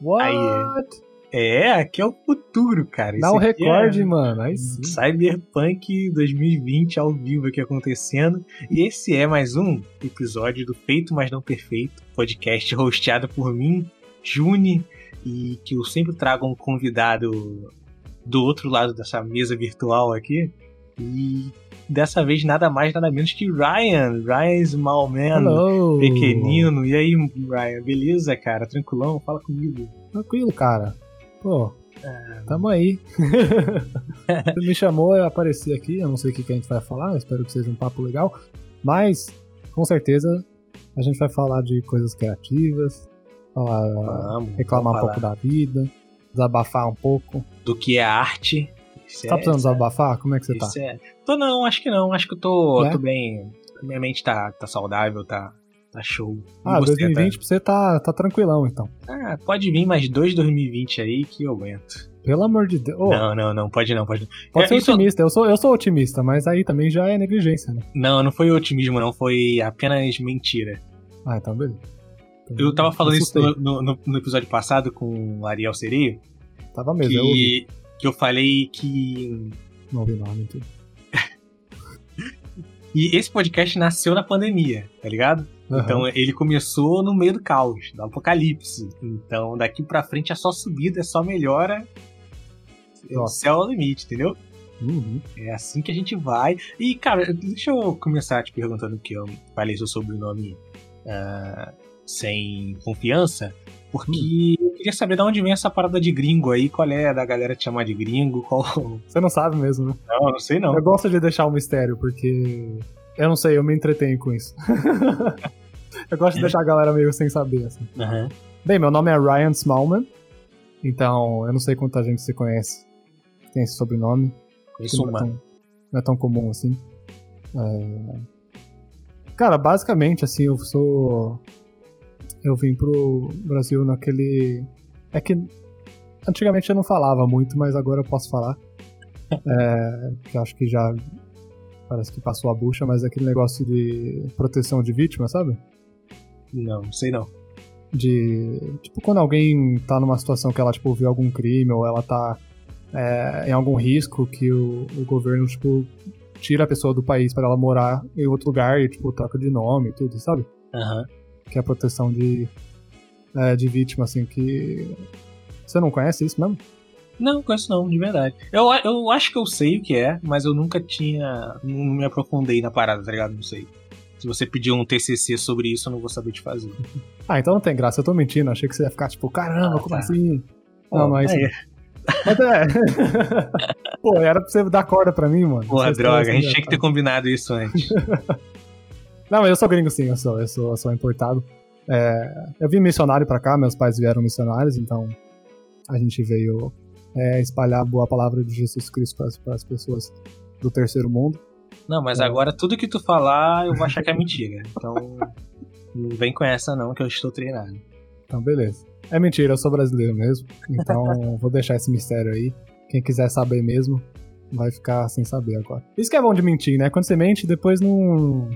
What? É, aqui é o futuro, cara. Dá um aqui recorde, é mano. Aí sim. Cyberpunk 2020 ao vivo aqui acontecendo. E esse é mais um episódio do Feito Mas Não Perfeito, podcast hosteado por mim, Juni, e que eu sempre trago um convidado do outro lado dessa mesa virtual aqui. E dessa vez nada mais, nada menos que Ryan. Ryan Smallman, Hello. pequenino. E aí, Ryan, beleza, cara? Tranquilão? Fala comigo. Tranquilo, cara. Pô, É. tamo aí. Você me chamou, eu apareci aqui. Eu não sei o que, que a gente vai falar, espero que seja um papo legal. Mas, com certeza, a gente vai falar de coisas criativas, falar, Vamos, reclamar um vamos pouco falar da vida, desabafar um pouco. do que é arte. Tá é- precisando isso é- desabafar? Como é que você tá? É. Tô não, acho que não. Acho que eu tô, É? tô bem. Minha mente tá, tá saudável, tá, tá show. Ah, você, 2020 pra você tá, tá tranquilão, então. Tá... Ah, pode vir mais dois 2020 aí que eu aguento. Pelo amor de Deus. Ô, Não, não, não, pode não, pode não. pode É, ser otimista. Eu sou, eu sou otimista, mas aí também já é negligência, né? Não, não foi otimismo, não, foi apenas mentira. Ah, então beleza. Então, Eu tava falando isso no, no- no episódio passado com o Ariel Sereio, Tava mesmo, eu ouvi. Que, eu falei que. Não ouvi nome, tudo. E esse podcast nasceu na pandemia, tá ligado? Então ele começou no meio do caos, do apocalipse. Então daqui pra frente é só subida, é só melhora. O Nossa. céu é o limite, entendeu? Uhum. É assim que a gente vai. E, cara, deixa eu começar te perguntando que eu falei seu sobrenome ah, sem confiança. Porque eu queria saber de onde vem essa parada de gringo aí. Qual é da galera te chamar de gringo? Qual. Você não sabe mesmo, né? Não, não sei não. Eu gosto de deixar um mistério, porque. Eu não sei, eu me entretenho com isso. eu gosto de deixar a galera meio sem saber, assim. Aham. Bem, meu nome é Ryan Smallman. Então, eu não sei quanta gente você conhece que tem esse sobrenome. Conheço não, é tão, não é tão comum assim. É, Cara, basicamente, assim, eu sou. Eu vim pro Brasil naquele. É que antigamente eu não falava muito, mas agora eu posso falar. É, que acho que já parece que passou a bucha, mas é aquele negócio de proteção de vítima, sabe? Não, sei não. de tipo quando alguém tá numa situação que ela tipo viu algum crime ou ela tá é, em algum risco que o, o governo tipo tira a pessoa do país para ela morar em outro lugar e tipo troca de nome e tudo sabe Aham. que é a proteção de é, de vítima assim que você não conhece isso mesmo Não, conheço não, de verdade. Eu, eu acho que eu sei o que é, mas eu nunca tinha. Não me aprofundei na parada, tá ligado? Não sei. Se você pedir um TCC sobre isso, eu não vou saber te fazer. ah então não tem graça eu tô mentindo achei que você ia ficar tipo caramba Ah, como tá. assim não mas Aí, mas é pô era pra você dar corda pra mim mano porra, droga, a gente tinha que ter combinado isso antes. Não, mas eu sou gringo sim, eu sou, eu sou, eu sou importado. É, eu vim missionário pra cá, meus pais vieram missionários, então a gente veio é, espalhar a boa palavra de Jesus Cristo para as pessoas do terceiro mundo. Não, mas É. agora tudo que tu falar, eu vou achar que é mentira. Então, não vem com essa não, que eu estou treinado. Então, beleza. É mentira, eu sou brasileiro mesmo, então vou deixar esse mistério aí. Quem quiser saber mesmo, vai ficar sem saber agora. Isso que é bom de mentir, né? Quando você mente, depois não.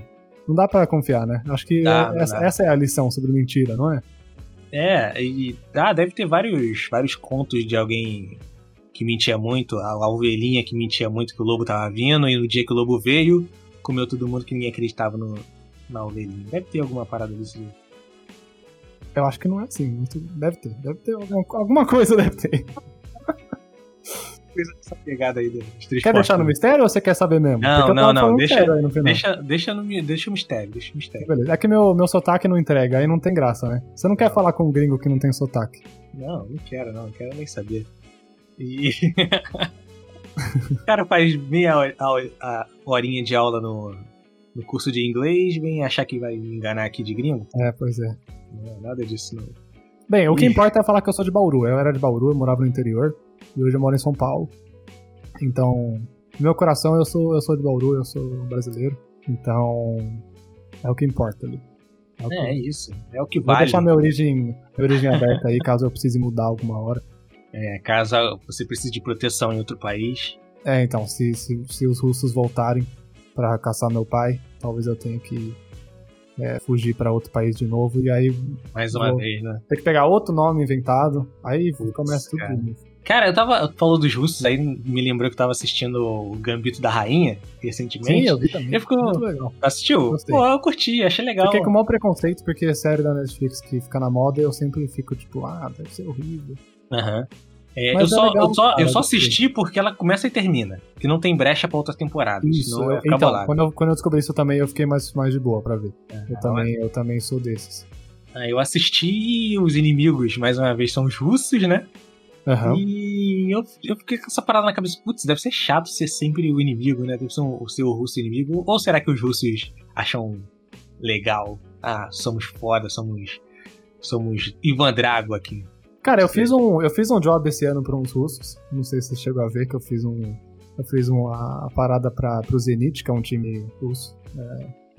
Não dá pra confiar, né? Acho que Dá, não essa, dá. essa é a lição sobre mentira, não é? É, e ah, deve ter vários, vários contos de alguém que mentia muito, a, a ovelhinha que mentia muito que o lobo tava vindo, e no dia que o lobo veio, comeu todo mundo que ninguém acreditava no, na ovelhinha. Deve ter alguma parada desse. Eu acho que não é assim, deve ter. Deve ter alguma, alguma coisa, deve ter. Coisa dessa pegada aí dos três Quer deixar no porcos. mistério ou você quer saber mesmo? Não, não, não, deixa- no final. Deixa, deixa, no, deixa o mistério, deixa o mistério. Beleza. É que meu, meu sotaque não entrega, aí não tem graça, né? Você não quer Não. falar com um gringo que não tem sotaque. Não, não quero, não, não quero nem saber. E. o cara faz meia hora- a- a horinha de aula no, no curso de inglês, vem achar que vai me enganar aqui de gringo? É, pois é. Não é nada disso, não. Bem, o que importa é falar que eu sou de Bauru. Eu era de Bauru, eu morava no interior. E hoje eu moro em São Paulo. Então, no meu coração eu sou, eu sou de Bauru, eu sou brasileiro. Então, é o que importa ali. É que- É, é isso. É o que Vou vale. deixar minha origem, minha origem aberta aí, caso eu precise mudar alguma hora. É, caso você precise de proteção em outro país. É, então, se, se, se os russos voltarem pra caçar meu pai, talvez eu tenha que é, fugir pra outro país de novo e aí Mais uma Vou- vez, né? tem que pegar outro nome inventado, aí começa tudo. cara. Cara, eu tava. Falou dos russos, aí me lembrou que eu tava assistindo o Gambito da Rainha recentemente. Sim, eu vi também. Eu fico- Muito legal. Assistiu? Gostei. Pô, eu curti, achei legal. Fiquei com o maior preconceito porque é série da Netflix que fica na moda eu sempre fico tipo, ah, deve ser horrível. Aham. É, Mas eu, é só, legal, eu, só, cara, eu só assisti porque ela começa e termina. Que não tem brecha pra outras temporadas. Isso, eu ficar então, bolado. quando eu, quando eu descobri isso também, eu fiquei mais, mais de boa pra ver. Eu, Ah, também, eu também sou desses. Ah, eu assisti os inimigos, mais uma vez, são os russos, né? Aham. E eu, eu fiquei com essa parada na cabeça, putz, deve ser chato ser sempre o inimigo, né? Deve ser um, o russo inimigo. Ou será que os russos acham legal? Ah, somos foda, somos. Somos Ivan Drago aqui. Cara, eu Sim. fiz, um, eu fiz um job esse ano pra uns russos. Não sei se você chegou a ver que eu fiz um. Eu fiz uma parada pra, pro Zenit, que é um time russo.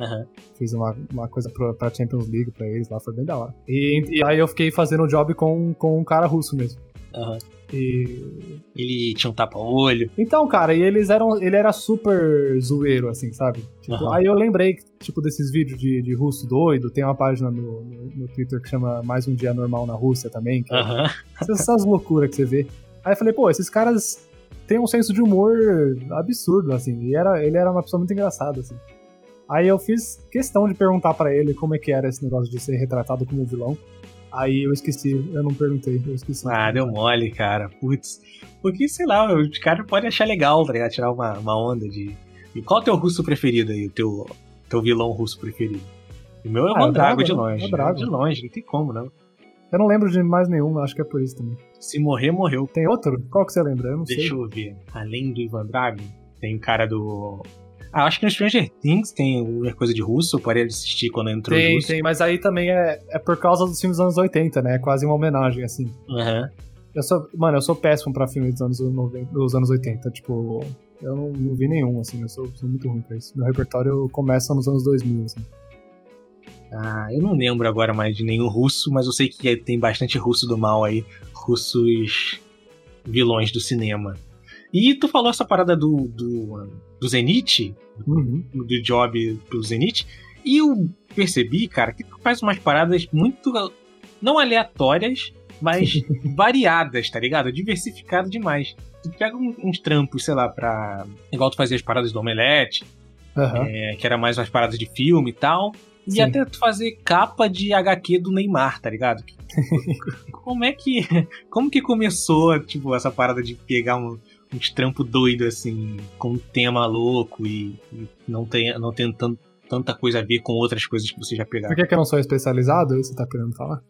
Aham. Fiz uma, uma coisa pra, pra Champions League pra eles lá, foi bem da hora. E, e aí eu fiquei fazendo o job com, com um cara russo mesmo. aham. E. Ele tinha um tapa-olho. Então, cara, e eles eram. Ele era super zoeiro, assim, sabe? Tipo, Aham. Aí eu lembrei, tipo, desses vídeos de, de russo doido. Tem uma página no, no, no Twitter que chama Mais um Dia Normal na Rússia também. Que essas, essas loucuras que você vê. Aí eu falei, pô, esses caras têm um senso de humor absurdo, assim. E era, ele era uma pessoa muito engraçada, assim. Aí eu fiz questão de perguntar pra ele como é que era esse negócio de ser retratado como vilão. Aí eu esqueci, eu não perguntei, eu esqueci. Ah, deu mole, cara. Putz. Porque, sei lá, o cara pode achar legal, tá ligado? Tirar uma, uma onda de. E qual é o teu russo preferido aí? O teu, teu vilão russo preferido? O meu é o Ah, é o Mandrago Drago, de longe. É Drago. De longe, não tem como, não. Eu não lembro de mais nenhum, acho que é por isso também. Se morrer, morreu. Tem outro? Qual que você lembra? Eu não sei. Deixa eu ver. Além do Ivan Drago, tem o cara do. Ah, acho que no Stranger Things tem alguma coisa de russo, eu parei de assistir quando entrou Tem, russo. tem, mas aí também é, é por causa dos filmes dos anos 80, né? É quase uma homenagem, assim. Aham. Eu sou, mano, eu sou péssimo pra filmes dos anos, 90, dos anos 80. Tipo, eu não, não vi nenhum, assim. Eu sou, sou muito ruim pra isso. Meu repertório começa nos anos 2000, assim. Ah, eu não lembro agora mais de nenhum russo, mas eu sei que tem bastante russo do mal aí. Russos vilões do cinema. E tu falou essa parada do, do, do Zenith, Uhum. do job pro Zenith, e eu percebi, cara, que tu faz umas paradas muito, não aleatórias, mas variadas, tá ligado? Diversificado demais. Tu pega uns trampos, sei lá, pra. Igual tu fazia as paradas do Omelete, Aham. é, que era mais umas paradas de filme e tal. E Sim. até tu fazer capa de HQ do Neymar, tá ligado? como é que. Como que começou, tipo, essa parada de pegar um, uns trampos doidos, assim, com um tema louco e, e não, tem, não tem tan- tanta coisa a ver com outras coisas que você já Por pegaram? que, que eu não sou especializado? Você tá querendo falar?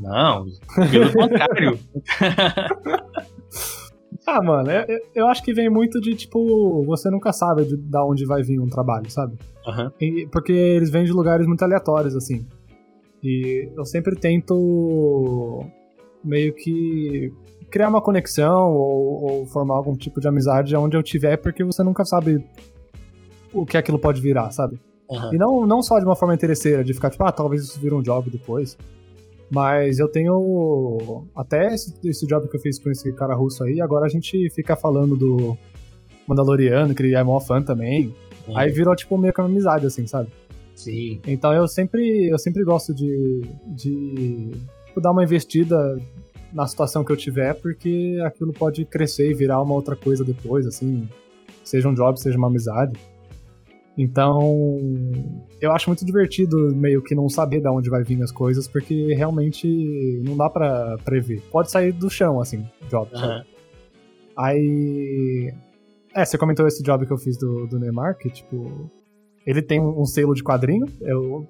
Não, pelo contrário. Ah, mano, eu, eu- acho que vem muito de, tipo, você nunca sabe de, da onde vai vir um trabalho, sabe? Aham. E- porque eles vêm de lugares muito aleatórios, assim. E eu sempre tento meio que criar uma conexão ou, ou formar algum tipo de amizade onde eu tiver, porque você nunca sabe o que aquilo pode virar, sabe? aham. E não, não só de uma forma interesseira, de ficar tipo, ah, talvez isso vira um job depois. Mas eu tenho até esse, esse job que eu fiz com esse cara russo aí, agora a gente fica falando do Mandaloriano, que ele é mó fã também. Aí virou tipo meio que uma amizade, assim, sabe? Sim. Então eu sempre, eu sempre gosto de, de tipo, dar uma investida na situação que eu tiver, porque aquilo pode crescer e virar uma outra coisa depois, assim, seja um job, seja uma amizade. Então, eu acho muito divertido meio que não saber de onde vai vir as coisas, porque realmente não dá pra prever. Pode sair do chão, assim, job. Aham. Aí. É, você comentou esse job que eu fiz do, do Neymar, que, tipo. Ele tem um, um selo de quadrinho. Eu,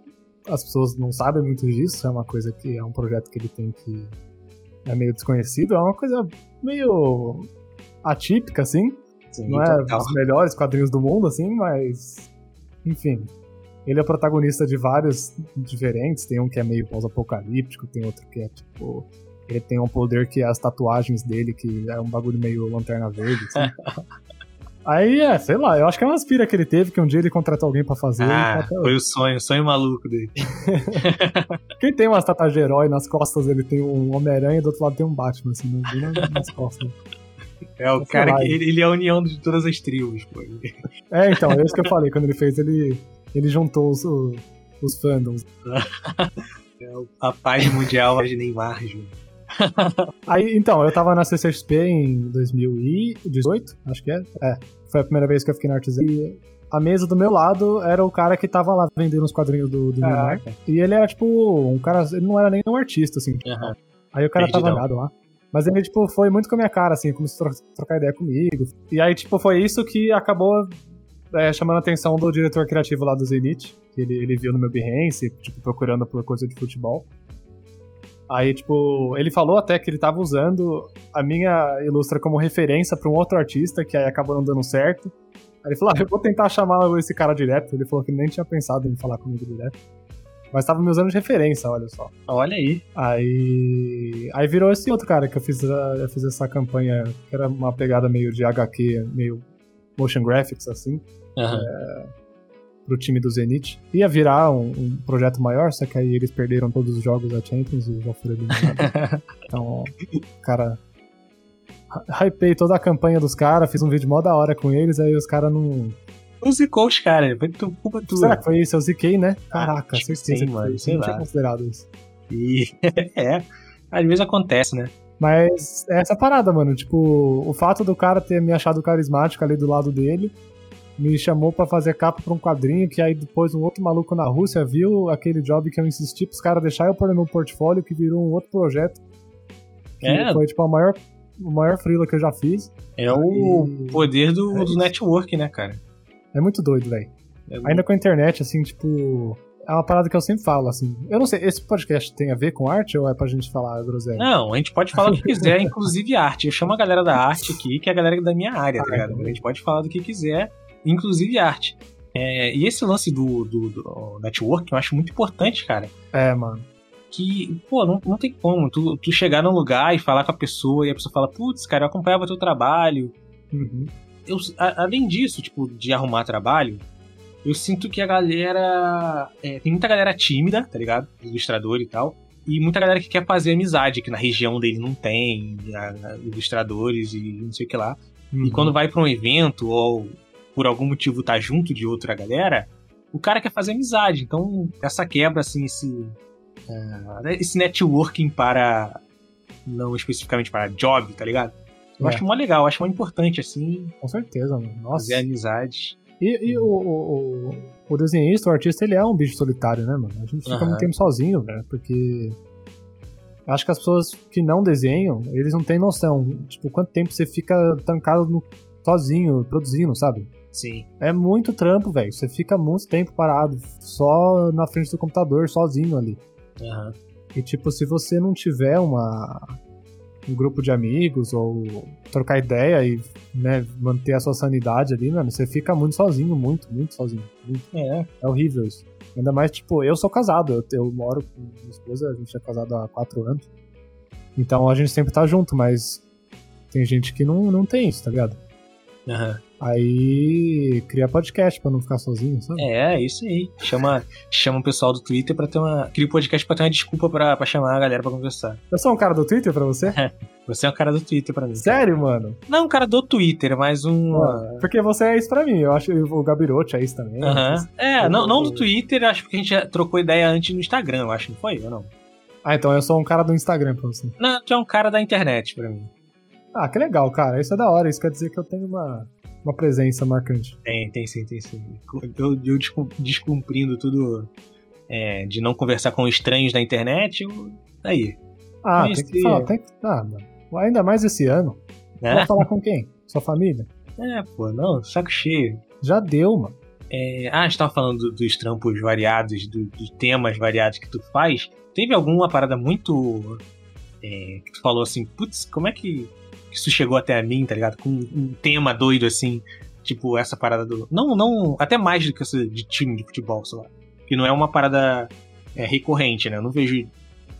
as pessoas não sabem muito disso. É uma coisa que é um projeto que ele tem que. É meio desconhecido. É uma coisa meio atípica, assim. Sim, Não é total. os melhores quadrinhos do mundo, assim, mas. Enfim. Ele é protagonista de vários diferentes. Tem um que é meio pós-apocalíptico, tem outro que é tipo. Ele tem um poder que é as tatuagens dele, que é um bagulho meio lanterna verde, assim. Aí, é, sei lá, eu acho que é uma aspira que ele teve, que um dia ele contratou alguém pra fazer. Ah, foi o sonho, sonho maluco dele. Quem tem umas tatuagens de herói nas costas, ele tem um Homem-Aranha e do outro lado tem um Batman, assim, nas- nas costas. É o cara que. Ele, é a união de todas as tribos, pô. É, então, é isso que eu falei. Quando ele fez, ele, ele juntou os, os fandoms. É a paz mundial de Neymar, Júnior. Aí, então, eu tava na CCXP em 2018, acho que é. É, foi a primeira vez que eu fiquei na Artisan. A mesa do meu lado era o cara que tava lá vendendo os quadrinhos do, do Neymar. E ele era, tipo, um cara. Ele não era nem um artista, assim. Uhum. Aí o cara Perdidão. tava olhado lá. Mas ele, tipo, foi muito com a minha cara, assim, começou a tro- trocar ideia comigo. E aí, tipo, foi isso que acabou é, chamando a atenção do diretor criativo lá do Zenith. Que ele, ele viu no meu Behance, tipo, procurando por coisa de futebol. Aí, tipo, ele falou até que ele tava usando a minha ilustra como referência pra um outro artista, que aí acabou não dando certo. Aí ele falou, ah, eu vou tentar chamar esse cara direto. Ele falou que nem tinha pensado em falar comigo direto. Mas tava me usando de referência, olha só. Olha aí. Aí. Aí virou esse outro cara que eu fiz, eu fiz essa campanha, que era uma pegada meio de HQ, meio motion graphics, assim, Aham. pro time do Zenith. Ia virar um, um projeto maior, só que aí eles perderam todos os jogos da Champions e já foram eliminados. então, cara. Hy- Hypei toda a campanha dos caras, fiz um vídeo mó da hora com eles, aí os caras não. Não zicou os caras, foi tu- culpa tua. Será que foi isso? Eu ziquei, né? Caraca, que certeza foi mano, sei Não tinha considerado isso. E é, às vezes acontece, né? Mas é essa parada, mano. Tipo, o fato do cara ter me achado carismático ali do lado dele me chamou pra fazer capa pra um quadrinho que aí depois um outro maluco na Rússia viu aquele job que eu insisti pros caras deixar eu pôr no meu portfólio que virou um outro projeto. Que É. foi, tipo, a maior, o maior freela que eu já fiz. É o E- poder do, É do network, né, cara? É muito doido, velho. É Ainda com a internet, assim, tipo. É uma parada que eu sempre falo, assim. Eu não sei, esse podcast tem a ver com arte ou é pra gente falar groselha? Não, a gente pode falar o que quiser, inclusive arte. Eu chamo a galera da arte aqui, que é a galera da minha área, tá Ah, ligado? então. A gente pode falar do que quiser, inclusive arte. É, e esse lance do, do, do network eu acho muito importante, cara. É, mano. Que, pô, não, não tem como tu, tu chegar num lugar e falar com a pessoa e a pessoa fala, putz, cara, eu acompanhava teu trabalho. Uhum. Eu, a- além disso, tipo, de arrumar trabalho, eu sinto que a galera. é, tem muita galera tímida, tá ligado? Ilustrador e tal. E muita galera que quer fazer amizade, que na região dele não tem, a- a- ilustradores e não sei o que lá. Uhum. E quando vai pra um evento ou por algum motivo tá junto de outra galera, o cara quer fazer amizade. Então, essa quebra, assim, esse. É, esse networking para. Não especificamente para job, tá ligado? Eu É. acho mó legal, eu acho mó importante, assim, Com certeza, mano. Nossa. fazer amizade. E, e o, o, o, desenhista, o artista, ele é um bicho solitário, né, mano? A gente fica Aham. muito tempo sozinho, velho, porque. Acho que as pessoas que não desenham, eles não têm noção. Tipo, quanto tempo você fica trancado no- sozinho, produzindo, sabe? Sim. É muito trampo, velho. Você fica muito tempo parado, só na frente do computador, sozinho ali. Aham. E, tipo, se você não tiver uma, um grupo de amigos ou trocar ideia e né, manter a sua sanidade ali, mano, você fica muito sozinho, muito, muito sozinho. Muito. É. É horrível isso. Ainda mais, tipo, eu sou casado, eu, eu moro com minha esposa, a gente é casado há quatro anos. Então a gente sempre tá junto, mas tem gente que não, não tem isso, tá ligado? Aham. Aí cria podcast pra não ficar sozinho, sabe? É, isso aí. Chama, chama o pessoal do Twitter pra ter uma. Cria o podcast pra ter uma desculpa pra, pra chamar a galera pra conversar. Eu sou um cara do Twitter pra você? Você é um cara do Twitter pra mim. Sério, mano? Não um cara do Twitter, mas um. Ah, Porque você é isso pra mim. Eu acho que o Gabirote é isso também. Aham. É, não, não do Twitter, acho que a gente já trocou ideia antes no Instagram, eu acho, não foi? Ou não? Ah, então eu sou um cara do Instagram pra você. Não, tu é um cara da internet pra mim. Ah, que legal, cara. Isso é da hora. Isso quer dizer que eu tenho uma, uma presença marcante. Tem, tem sim, tem sim. Eu, eu descum- descumprindo tudo é, de não conversar com estranhos da internet, eu. Aí. Ah, Conheci. tem que falar. Tem que, ah, mano. Ainda mais esse ano. Né? Vai falar com quem? Sua família? É, pô, não, saco cheio. Já deu, mano. É, ah, a gente tava falando do- dos trampos variados, do- dos temas variados que tu faz. Teve alguma parada muito. é, que tu falou assim, putz, como é que isso chegou até a mim, tá ligado? Com um tema doido assim, tipo essa parada do. Não, não. Até mais do que essa de time de futebol, sei lá. Que não é uma parada é, recorrente, né? Eu não vejo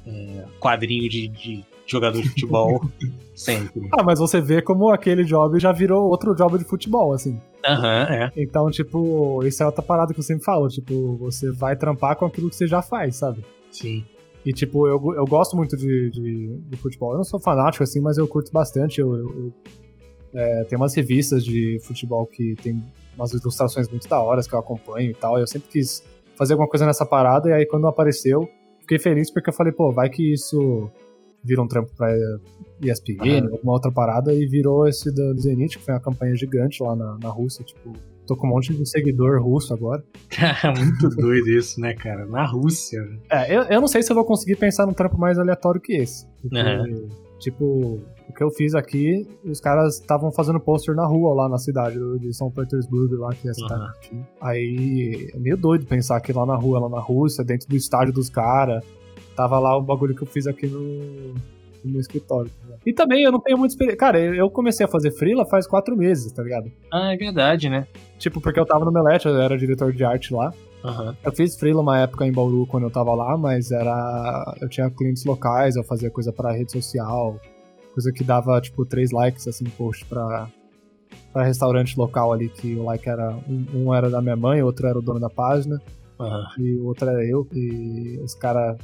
é, quadrinho de, de jogador de futebol sempre. Ah, mas você vê como aquele job já virou outro job de futebol, assim. Aham, é. Então, tipo, isso é outra parada que eu sempre falo. Tipo, você vai trampar com aquilo que você já faz, sabe? Sim. E, tipo, eu, eu gosto muito de, de, de futebol. Eu não sou fanático, assim, mas eu curto bastante. Eu, eu- eu, é, tem umas revistas de futebol que tem umas ilustrações muito da hora que eu acompanho e tal. Eu sempre quis fazer alguma coisa nessa parada, e aí quando apareceu, fiquei feliz porque eu falei, pô, vai que isso vira um trampo pra ESPN, uhum. alguma outra parada, e virou esse do Zenit, que foi uma campanha gigante lá na, na Rússia, tipo, tô com um monte de seguidor russo agora. Muito doido isso, né, cara? Na Rússia. É, eu, eu não sei se eu vou conseguir pensar num trampo mais aleatório que esse. Porque, uhum. Tipo, o que eu fiz aqui, os caras estavam fazendo pôster na rua lá na cidade de São Petersburgo, lá que é a cidade. Uhum. Aí é meio doido pensar que lá na rua, lá na Rússia, dentro do estádio dos caras, tava lá o bagulho que eu fiz aqui no, no meu escritório. Tá e também eu não tenho muita experiência. Cara, eu comecei a fazer freela faz quatro meses, tá ligado? Ah, é verdade, né? Tipo, porque eu tava no Melete, eu era diretor de arte lá. Uhum. Eu fiz freela uma época em Bauru quando eu tava lá, mas era. Eu tinha clientes locais, eu fazia coisa pra rede social, coisa que dava, tipo, três likes, assim, post pra, pra restaurante local ali, que o like era. Um, um era da minha mãe, outro era o dono da página, uhum. e o outro era eu, e os caras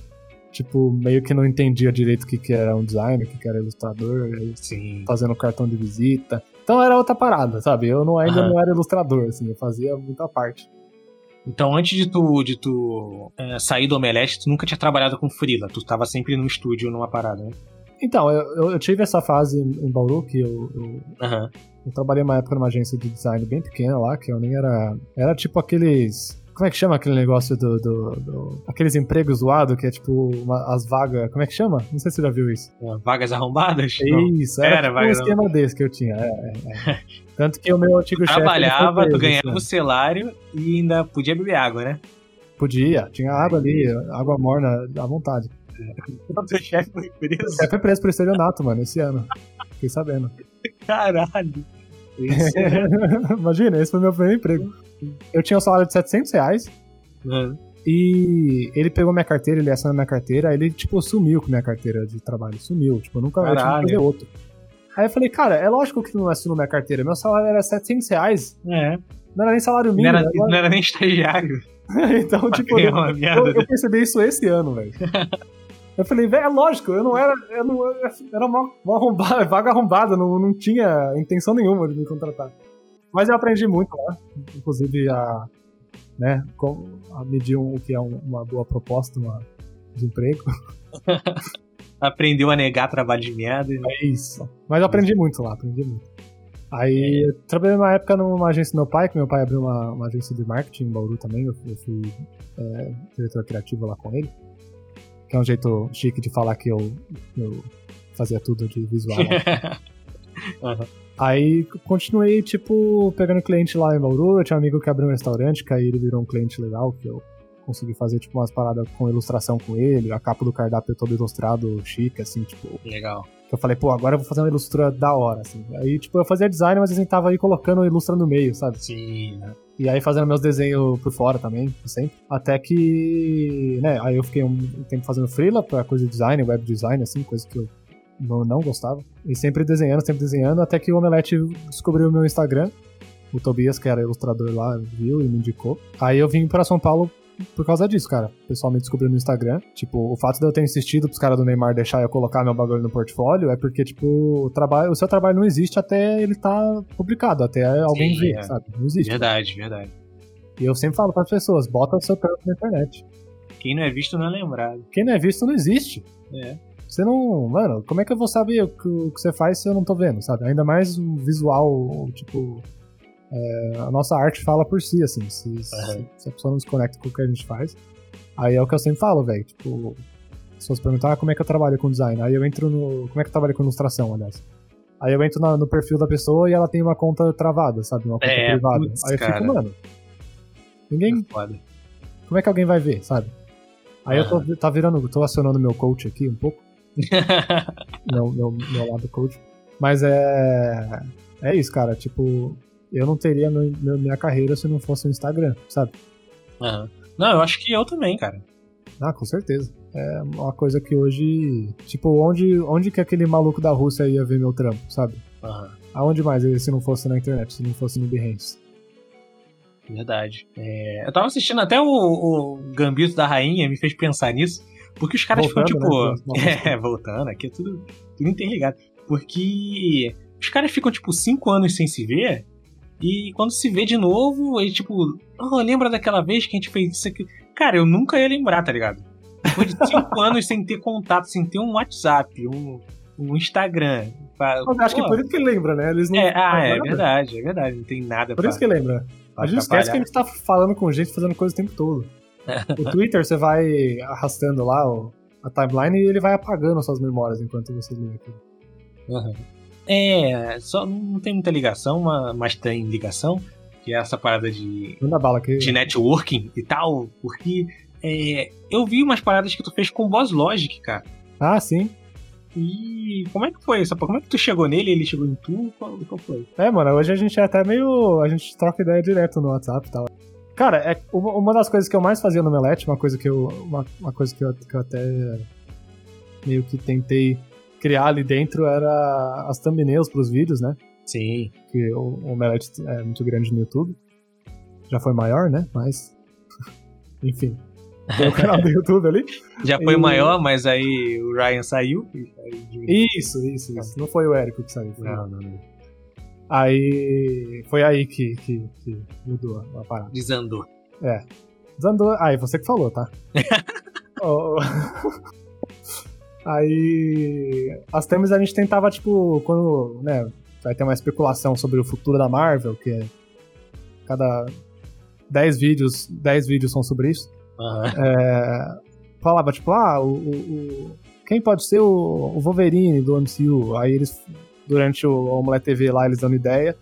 tipo, meio que não entendia direito o que, que era um designer, o que, que era ilustrador, Sim. fazendo cartão de visita. Então era outra parada, sabe? Eu não, ainda uhum. não era ilustrador, assim, eu fazia muita parte. Então, antes de tu, de tu é, sair do Omelete, tu nunca tinha trabalhado com freela, tu estava sempre no estúdio, numa parada, né? Então, eu, eu tive essa fase em Bauru, que eu, eu, uhum. eu trabalhei uma época numa agência de design bem pequena lá, que eu nem era... Era tipo aqueles como é que chama aquele negócio do. do, do aqueles empregos zoados que é tipo uma, as vagas. Como é que chama? Não sei se você já viu isso. vagas arrombadas? Isso, era, era tipo um esquema não. desse que eu tinha. É, é, é. Tanto que o meu antigo chefe. Trabalhava, preso, tu ganhava o salário e ainda podia beber água, né? Podia, tinha água ali, água morna à vontade. O seu chefe foi preso? O chefe foi preso por estelionato, mano, esse ano. Fiquei sabendo. Caralho. Imagina, esse foi meu primeiro emprego. Eu tinha um salário de 700 reais. Uhum. E ele pegou minha carteira, ele assinou minha carteira, aí ele, tipo, sumiu com minha carteira de trabalho. Sumiu, tipo, eu nunca eu que fazer outro. Aí eu falei, cara, é lógico que não assinou minha carteira. Meu salário era 700 reais. É. Não era nem salário mínimo. Não era, não era nem estagiário. então, tipo, eu, eu, eu, percebi isso esse ano, velho. Eu falei, velho, é lógico, eu não era. Eu não, era uma, uma arrombada, vaga arrombada, não, não tinha intenção nenhuma de me contratar. Mas eu aprendi muito lá, inclusive a, né, a medir o que é uma boa proposta uma, de emprego. Aprendeu a negar trabalho de merda. É isso. Mas eu aprendi muito lá, aprendi muito. Aí eu trabalhei uma época numa agência do meu pai, que meu pai abriu uma, uma agência de marketing em Bauru também, eu, eu fui é, diretor criativo lá com ele que é um jeito chique de falar que eu, eu fazia tudo de visual. uhum. Aí continuei, tipo, pegando cliente lá em Bauru. Eu tinha um amigo que abriu um restaurante, que aí ele virou um cliente legal, que eu consegui fazer, tipo, umas paradas com ilustração com ele. A capa do cardápio todo ilustrado chique, assim, tipo. Legal. Eu falei, pô, agora eu vou fazer uma ilustra da hora, assim. Aí, tipo, eu fazia design, mas eu tava aí colocando ilustra no meio, sabe? Sim, né? E aí fazendo meus desenhos por fora também, sempre. Até que, né, aí eu fiquei um tempo fazendo freela pra coisa de design, web design, assim, coisa que eu não, não gostava. E sempre desenhando, sempre desenhando, até que o Omelete descobriu o meu Instagram. O Tobias, que era ilustrador lá, viu e me indicou. Aí eu vim para São Paulo por causa disso, cara. O pessoal me descobriu no Instagram. Tipo, o fato de eu ter insistido pros caras do Neymar deixar eu colocar meu bagulho no portfólio é porque, tipo, o, trabalho, o seu trabalho não existe até ele tá publicado, até alguém Sim, ver, é. sabe? Não existe. Verdade, verdade. E eu sempre falo pras pessoas, bota o seu trampo na internet. Quem não é visto não é lembrado. Quem não é visto não existe. É. Você não. Mano, como é que eu vou saber o que, o que você faz se eu não tô vendo, sabe? Ainda mais um visual, tipo, é, a nossa arte fala por si, assim. Se, uhum. se, se, a pessoa não se conecta com o que a gente faz. Aí é o que eu sempre falo, velho. Tipo, as pessoas perguntam ah, como é que eu trabalho com design. Aí eu entro no. Como é que eu trabalho com ilustração, aliás? Aí eu entro no, no perfil da pessoa e ela tem uma conta travada, sabe? Uma conta é, privada. Putz, Aí eu cara. fico, mano. Ninguém. É como é que alguém vai ver, sabe? Aí eu tô tá virando, tô acionando meu coach aqui um pouco. meu, meu, meu lado coach. Mas é. É isso, cara. Tipo, eu não teria meu, minha carreira se não fosse o Instagram, sabe? Uhum. Não, eu acho que eu também, cara. Ah, com certeza. É uma coisa que hoje. Tipo, onde, onde que aquele maluco da Rússia ia ver meu trampo, sabe? Uhum. Aonde mais se não fosse na internet, se não fosse no Behance? Verdade. É, eu tava assistindo até o, o, Gambito da Rainha, me fez pensar nisso. Porque os caras voltando, ficam, tipo. Né? É, voltando, aqui é tudo, tudo interligado. Porque os caras ficam, tipo, cinco anos sem se ver E quando se vê de novo, ele tipo, oh, lembra daquela vez que a gente fez isso aqui? Cara, eu nunca ia lembrar, tá ligado? Depois de cinco anos sem ter contato, sem ter um WhatsApp, um, um Instagram. Pra... Acho Pô, que é por isso que lembra, né? Eles não é, ah, é verdade, é verdade. Não tem nada Por pra, isso que lembra. A gente esquece que a gente tá falando com gente, fazendo coisa o tempo todo. O Twitter, você vai arrastando lá a timeline e ele vai apagando suas memórias enquanto você lê aquilo. Uhum. É, só não tem muita ligação, mas tem ligação, que é essa parada de, bala aqui. de networking e tal, porque é, eu vi umas paradas que tu fez com o Boss Logic, cara. Ah, sim. E como é que foi isso? Como é que tu chegou nele? Ele chegou em tu? Qual, qual foi? É, mano, hoje a gente é até meio. A gente troca ideia direto no WhatsApp e tal. Cara, é uma das coisas que eu mais fazia no Melete, uma coisa que eu. Uma, uma coisa que eu, que eu até meio que tentei criar ali dentro era as thumbnails pros vídeos, né? Sim. Que o, o Melete é muito grande no YouTube. Já foi maior, né? Mas. Enfim. Tem o canal do YouTube ali. Já foi e... maior, mas aí o Ryan saiu. Isso, isso, isso. Não foi o Érico que saiu. Não, não, não. Aí. Foi aí que, que, que mudou a parada. Desandou. É. Desandou. Aí, você que falou, tá? oh, Aí. As temas a gente tentava, tipo, quando. né, vai ter uma especulação sobre o futuro da Marvel, que é. Cada 10 vídeos, 10 vídeos são sobre isso. Uhum. É, falava, tipo, ah, o, o, o, quem pode ser o, o Wolverine do MCU? Aí eles, durante o Omelette TV lá, eles dando ideia.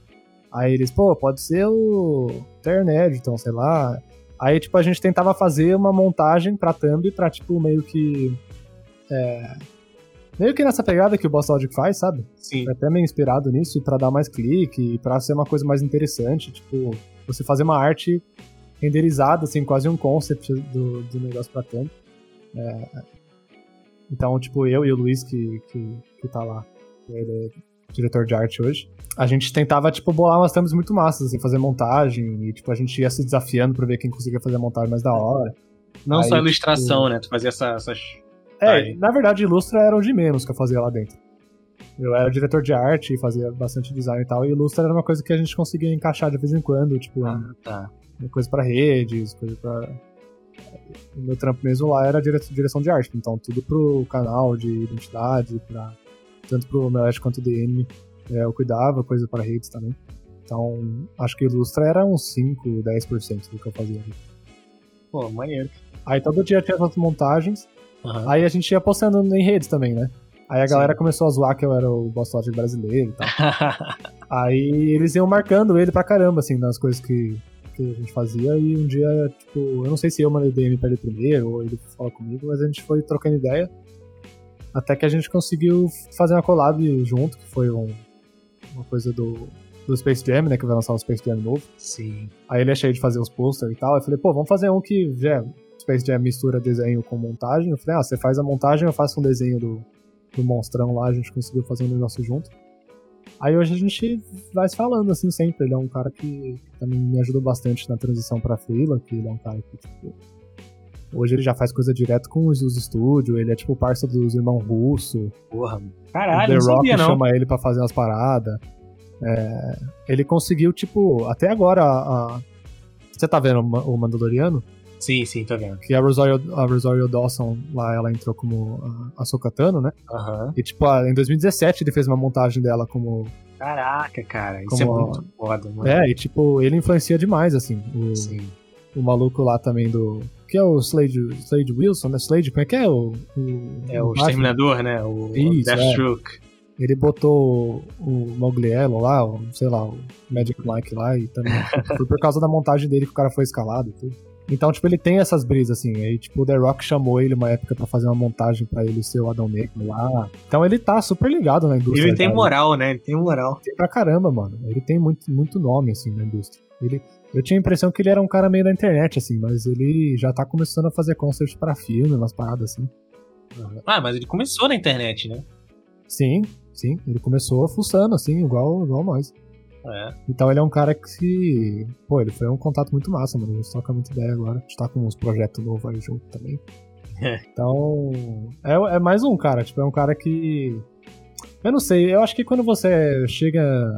Aí eles, pô, pode ser o Ternet, então, sei lá. Aí, tipo, a gente tentava fazer uma montagem pra thumb pra, tipo, meio que é, meio que nessa pegada que o Boss Logic faz, sabe? Sim. É até meio inspirado nisso, para dar mais clique, para ser uma coisa mais interessante, tipo, você fazer uma arte renderizada, assim, quase um concept do, do negócio pra tanto. É, então, tipo, eu e o Luiz, que, que, que tá lá, ele é diretor de arte hoje, a gente tentava, tipo, bolar umas thumbs muito massas, assim, fazer montagem, e, tipo, a gente ia se desafiando pra ver quem conseguia fazer a montagem mais da hora. Não Aí, só ilustração, tipo, né? Tu fazia essa, essas é, Aí. na verdade, Ilustra era o de menos que eu fazia lá dentro. Eu era diretor de arte e fazia bastante design e tal, e Ilustra era uma coisa que a gente conseguia encaixar de vez em quando, tipo, ah, tá. coisa para redes, coisa para o meu trampo mesmo lá era direção de arte, então tudo pro canal de identidade, pra, tanto pro Melete quanto DM, é, eu cuidava, coisa para redes também. Então, acho que Ilustra era uns 5, 10% do que eu fazia ali. Pô, maneiro. Aí todo dia tinha as montagens, Uhum. Aí a gente ia postando em redes também, né? Aí a galera Sim. começou a zoar que eu era o boss brasileiro e tal. aí eles iam marcando ele pra caramba, assim, nas coisas que, que a gente fazia. E um dia, tipo, eu não sei se eu mandei DM pra ele primeiro ou ele falou comigo, mas a gente foi trocando ideia. Até que a gente conseguiu fazer uma collab junto, que foi um, uma coisa do, do Space Jam, né? Que vai lançar o Space Jam novo. Sim. Aí ele é cheio de fazer os posters e tal. Eu falei, pô, vamos fazer um que já Space Jam mistura desenho com montagem. Eu falei, ah, você faz a montagem, eu faço um desenho do, do monstrão lá, a gente conseguiu fazer um negócio junto. Aí hoje a gente vai se falando assim sempre. Ele é um cara que também me ajudou bastante na transição pra Freela, que ele é um cara que, tipo. Hoje ele já faz coisa direto com os, os estúdios, ele é tipo parça dos irmãos Russo. Porra, caralho, The Rock sabia, chama ele para fazer umas paradas. É, ele conseguiu, tipo, até agora. A, você tá vendo o Mandaloriano? Sim, sim, tô vendo. Que a Rosario, a Rosario Dawson lá, ela entrou como a, a Sokatano, né? Aham. Uhum. E tipo, em 2017 ele fez uma montagem dela como. Caraca, cara, isso é como, é muito foda, mano. É, e tipo, ele influencia demais, assim. O, sim. O maluco lá também do. Que é o Slade, Slade Wilson, né? Slade, como é que é? O, o é o, o Exterminador, né? O, Isso, o Deathstroke. É. Ele botou o Mogliello lá, o, sei lá, o Magic Mike lá, e também. foi por causa da montagem dele que o cara foi escalado e tudo. Então, tipo, ele tem essas brisas, assim. Aí, tipo, o The Rock chamou ele uma época para fazer uma montagem para ele ser o Adão Negro lá. Então ele tá super ligado na indústria. Ele tem cara. moral, né? Ele tem moral. Tem pra caramba, mano. Ele tem muito, muito nome, assim, na indústria. Ele, eu tinha a impressão que ele era um cara meio da internet, assim, mas ele já tá começando a fazer concerts para filme, umas paradas assim. Ah, mas ele começou na internet, né? Sim, sim. Ele começou fuçando, assim, igual, igual nós. É. Então ele é um cara que. Pô, ele foi um contato muito massa, mano. A gente toca muita ideia agora. A gente tá com uns projetos novos aí junto também. É. Então. É, é mais um cara, tipo, é um cara que. Eu não sei, eu acho que quando você chega.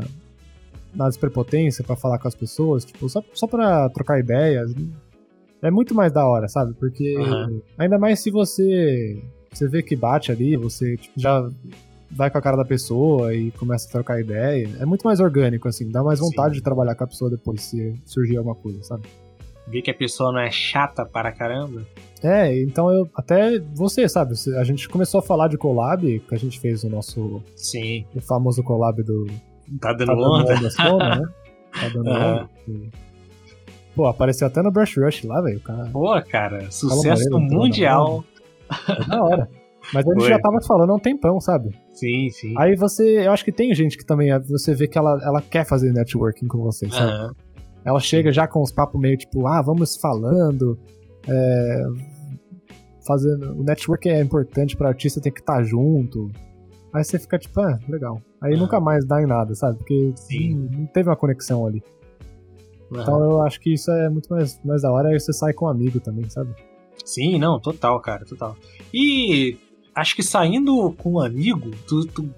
Na desprepotência pra falar com as pessoas, tipo, só, só pra trocar ideias, é muito mais da hora, sabe? Porque Aham. ainda mais se você você vê que bate ali, você tipo, já vai com a cara da pessoa e começa a trocar ideia. É muito mais orgânico, assim, dá mais vontade Sim. de trabalhar com a pessoa depois se surgir alguma coisa, sabe? Ver que a pessoa não é chata para caramba. É, então eu até você, sabe? A gente começou a falar de collab, que a gente fez o nosso Sim. o famoso collab do Tá dando Tá dando onda. onda Soma, né? Tá dando onda. E- Pô, apareceu até no Brush Rush lá, velho. Cara Pô, cara, sucesso Moreira na mundial. é da hora. Mas a gente Foi. já tava falando há um tempão, sabe? Sim, sim. Aí você, eu acho que tem gente que também, é, você vê que ela, ela quer fazer networking com você, sabe? Aham. Ela chega já com os papos meio tipo, ah, vamos falando, é, fazendo, o network é importante pra artista, tem que estar junto. Aí você fica tipo, ah, legal. Aí Aham. nunca mais dá em nada, sabe? Porque Sim. não, teve uma conexão ali. Aham. Então eu acho que isso é muito mais, mais da hora, aí você sai com um amigo também, sabe? Sim, não, total, cara, total. E acho que saindo com um amigo, tu, tu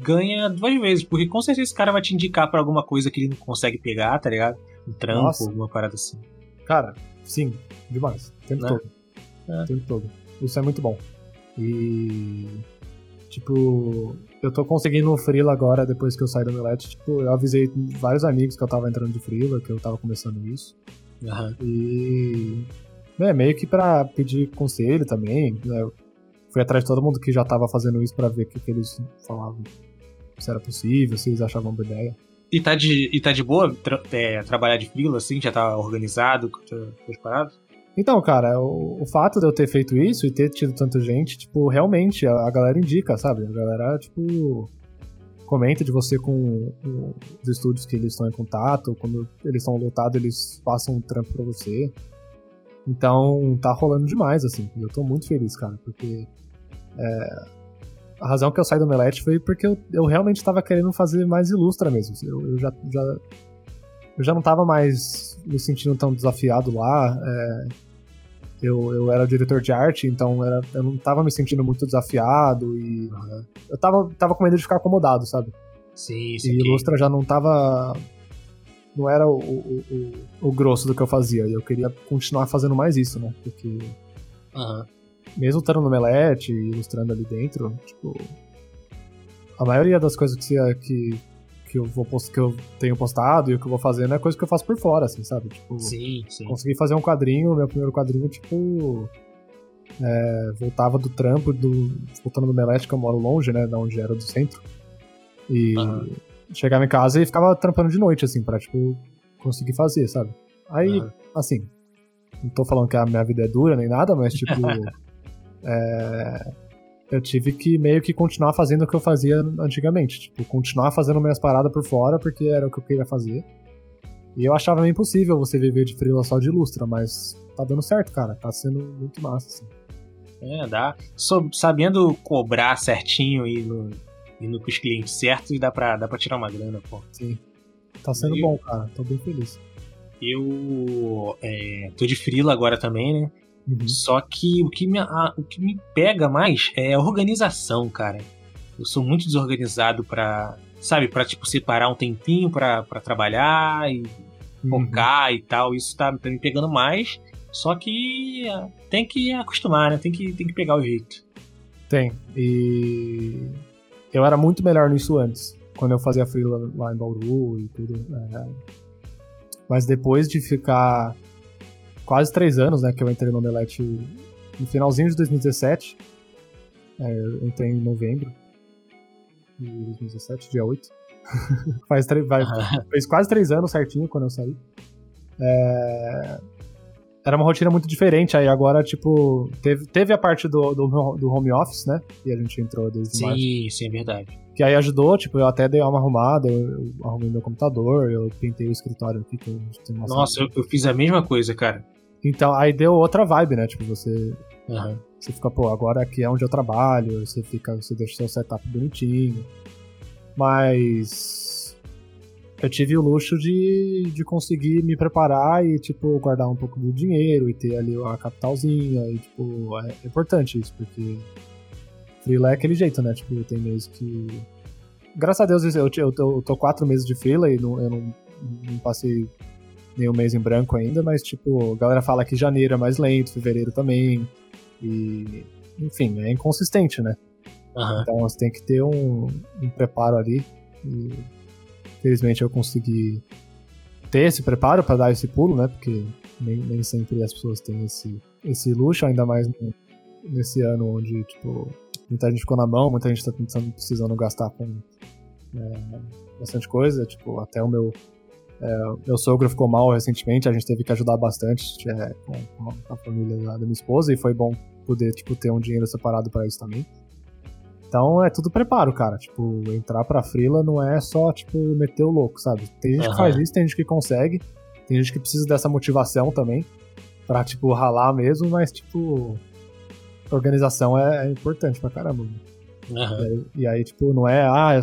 ganha duas vezes, porque com certeza esse cara vai te indicar pra alguma coisa que ele não consegue pegar, tá ligado? Um trampo, Nossa. alguma parada assim. Cara, sim, demais. O tempo Né? todo. É. O tempo todo. Isso é muito bom. E. Tipo, eu tô conseguindo um Freela agora, depois que eu saí do Milete. Tipo, eu avisei vários amigos que eu tava entrando de Freela, que eu tava começando isso. Aham. E. É, meio que pra pedir conselho também. Né? Fui atrás de todo mundo que já tava fazendo isso pra ver o que, que eles falavam. Se era possível, se eles achavam boa ideia. E tá de, e tá de boa tra- é, trabalhar de frila, assim? Já tá organizado com as com as paradas? Então, cara, o, o fato de eu ter feito isso e ter tido tanta gente, tipo, realmente a, a galera indica, sabe? A galera, tipo, comenta de você com, com os estúdios que eles estão em contato, quando eles estão lotados, eles passam um trampo pra você. Então, tá rolando demais, assim. Eu tô muito feliz, cara, porque. é, a razão que eu saí do Melete foi porque eu, eu realmente tava querendo fazer mais ilustra mesmo. Eu, eu já, já. Eu já não tava mais me sentindo tão desafiado lá. é, eu, eu era diretor de arte, então era, eu não tava me sentindo muito desafiado e eu tava, tava com medo de ficar acomodado, sabe? Sim, E sim. aqui. Ilustra já não tava. Não era o, o, o, o grosso do que eu fazia. E eu queria continuar fazendo mais isso, né? Porque Aham. mesmo estando no Melete e ilustrando ali dentro, tipo. A maioria das coisas que, que, que, eu, vou, post- que eu tenho postado e o que eu vou fazendo é coisa que eu faço por fora, assim, sabe? Tipo, Sim, sim. consegui fazer um quadrinho, meu primeiro quadrinho, tipo. é, voltava do trampo, do, voltando do Melete, que eu moro longe, né? Da onde era do centro. E Aham. chegava em casa e ficava trampando de noite, assim, pra, tipo, conseguir fazer, sabe? Aí, Aham. assim, não tô falando que a minha vida é dura nem nada, mas, tipo. é, eu tive que meio que continuar fazendo o que eu fazia antigamente. Tipo, continuar fazendo minhas paradas por fora, porque era o que eu queria fazer. E eu achava meio impossível você viver de freela só de ilustra, mas tá dando certo, cara. Tá sendo muito massa, assim. É, dá. Sou- sabendo cobrar certinho e no, indo pros clientes certos, dá pra, dá pra tirar uma grana, pô. Sim. Tá sendo E- bom, cara. Tô bem feliz. Eu é, tô de frila agora também, né? Uhum. Só que o que, me, a- o que me pega mais é a organização, cara. Eu sou muito desorganizado pra, sabe, pra, tipo, separar um tempinho pra, pra trabalhar e Uhum. focar e tal. Isso tá, tá me pegando mais. Só que é, tem que acostumar, né? Tem que, tem que pegar o jeito. Tem. E eu era muito melhor nisso antes, quando eu fazia freela lá em Bauru e tudo. é. Mas depois de ficar quase três anos, né, que eu entrei no Omelete no finalzinho de 2017, é, eu entrei em novembro de 2017, dia 8. Faz três, vai, fez quase três anos certinho quando eu saí. É, Era uma rotina muito diferente, aí agora, tipo, teve, teve a parte do, do, do home office, né? E a gente entrou desde março. Sim, sim, é verdade. Que aí ajudou, tipo, eu até dei uma arrumada, eu, eu arrumei meu computador, eu pintei o escritório aqui, que uma Nossa, eu, eu fiz a mesma coisa, cara. Então, aí deu outra vibe, né? Tipo, você, Aham. você fica, pô, agora aqui é onde eu trabalho, você fica, você deixa seu setup bonitinho. Mas eu tive o luxo de, de conseguir me preparar e, tipo, guardar um pouco do dinheiro e ter ali a capitalzinha. E, tipo, é importante isso, porque freela é aquele jeito, né? Tipo, tem mês que graças a Deus eu, eu, eu tô quatro meses de fila e não, eu não, não passei nenhum mês em branco ainda, mas tipo, a galera fala que janeiro é mais lento, fevereiro também. E. Enfim, é inconsistente, né? Aham. Então você tem que ter um, um preparo ali. E felizmente eu consegui ter esse preparo para dar esse pulo, né? Porque nem, nem sempre as pessoas têm esse, esse luxo, ainda mais nesse ano onde, tipo, muita gente ficou na mão, muita gente tá pensando, precisando gastar com é, bastante coisa. Tipo, até o meu. É, meu sogro ficou mal recentemente, a gente teve que ajudar bastante é, com, a família da, da minha esposa e foi bom poder tipo, ter um dinheiro separado para isso também. Então é tudo preparo, cara. Tipo, entrar pra frila não é só, tipo, meter o louco, sabe? Tem gente Aham. que faz isso, tem gente que consegue, tem gente que precisa dessa motivação também pra, tipo, ralar mesmo, mas, tipo, organização é, é importante pra caramba. Aham. E aí, e aí, tipo, não é, ah,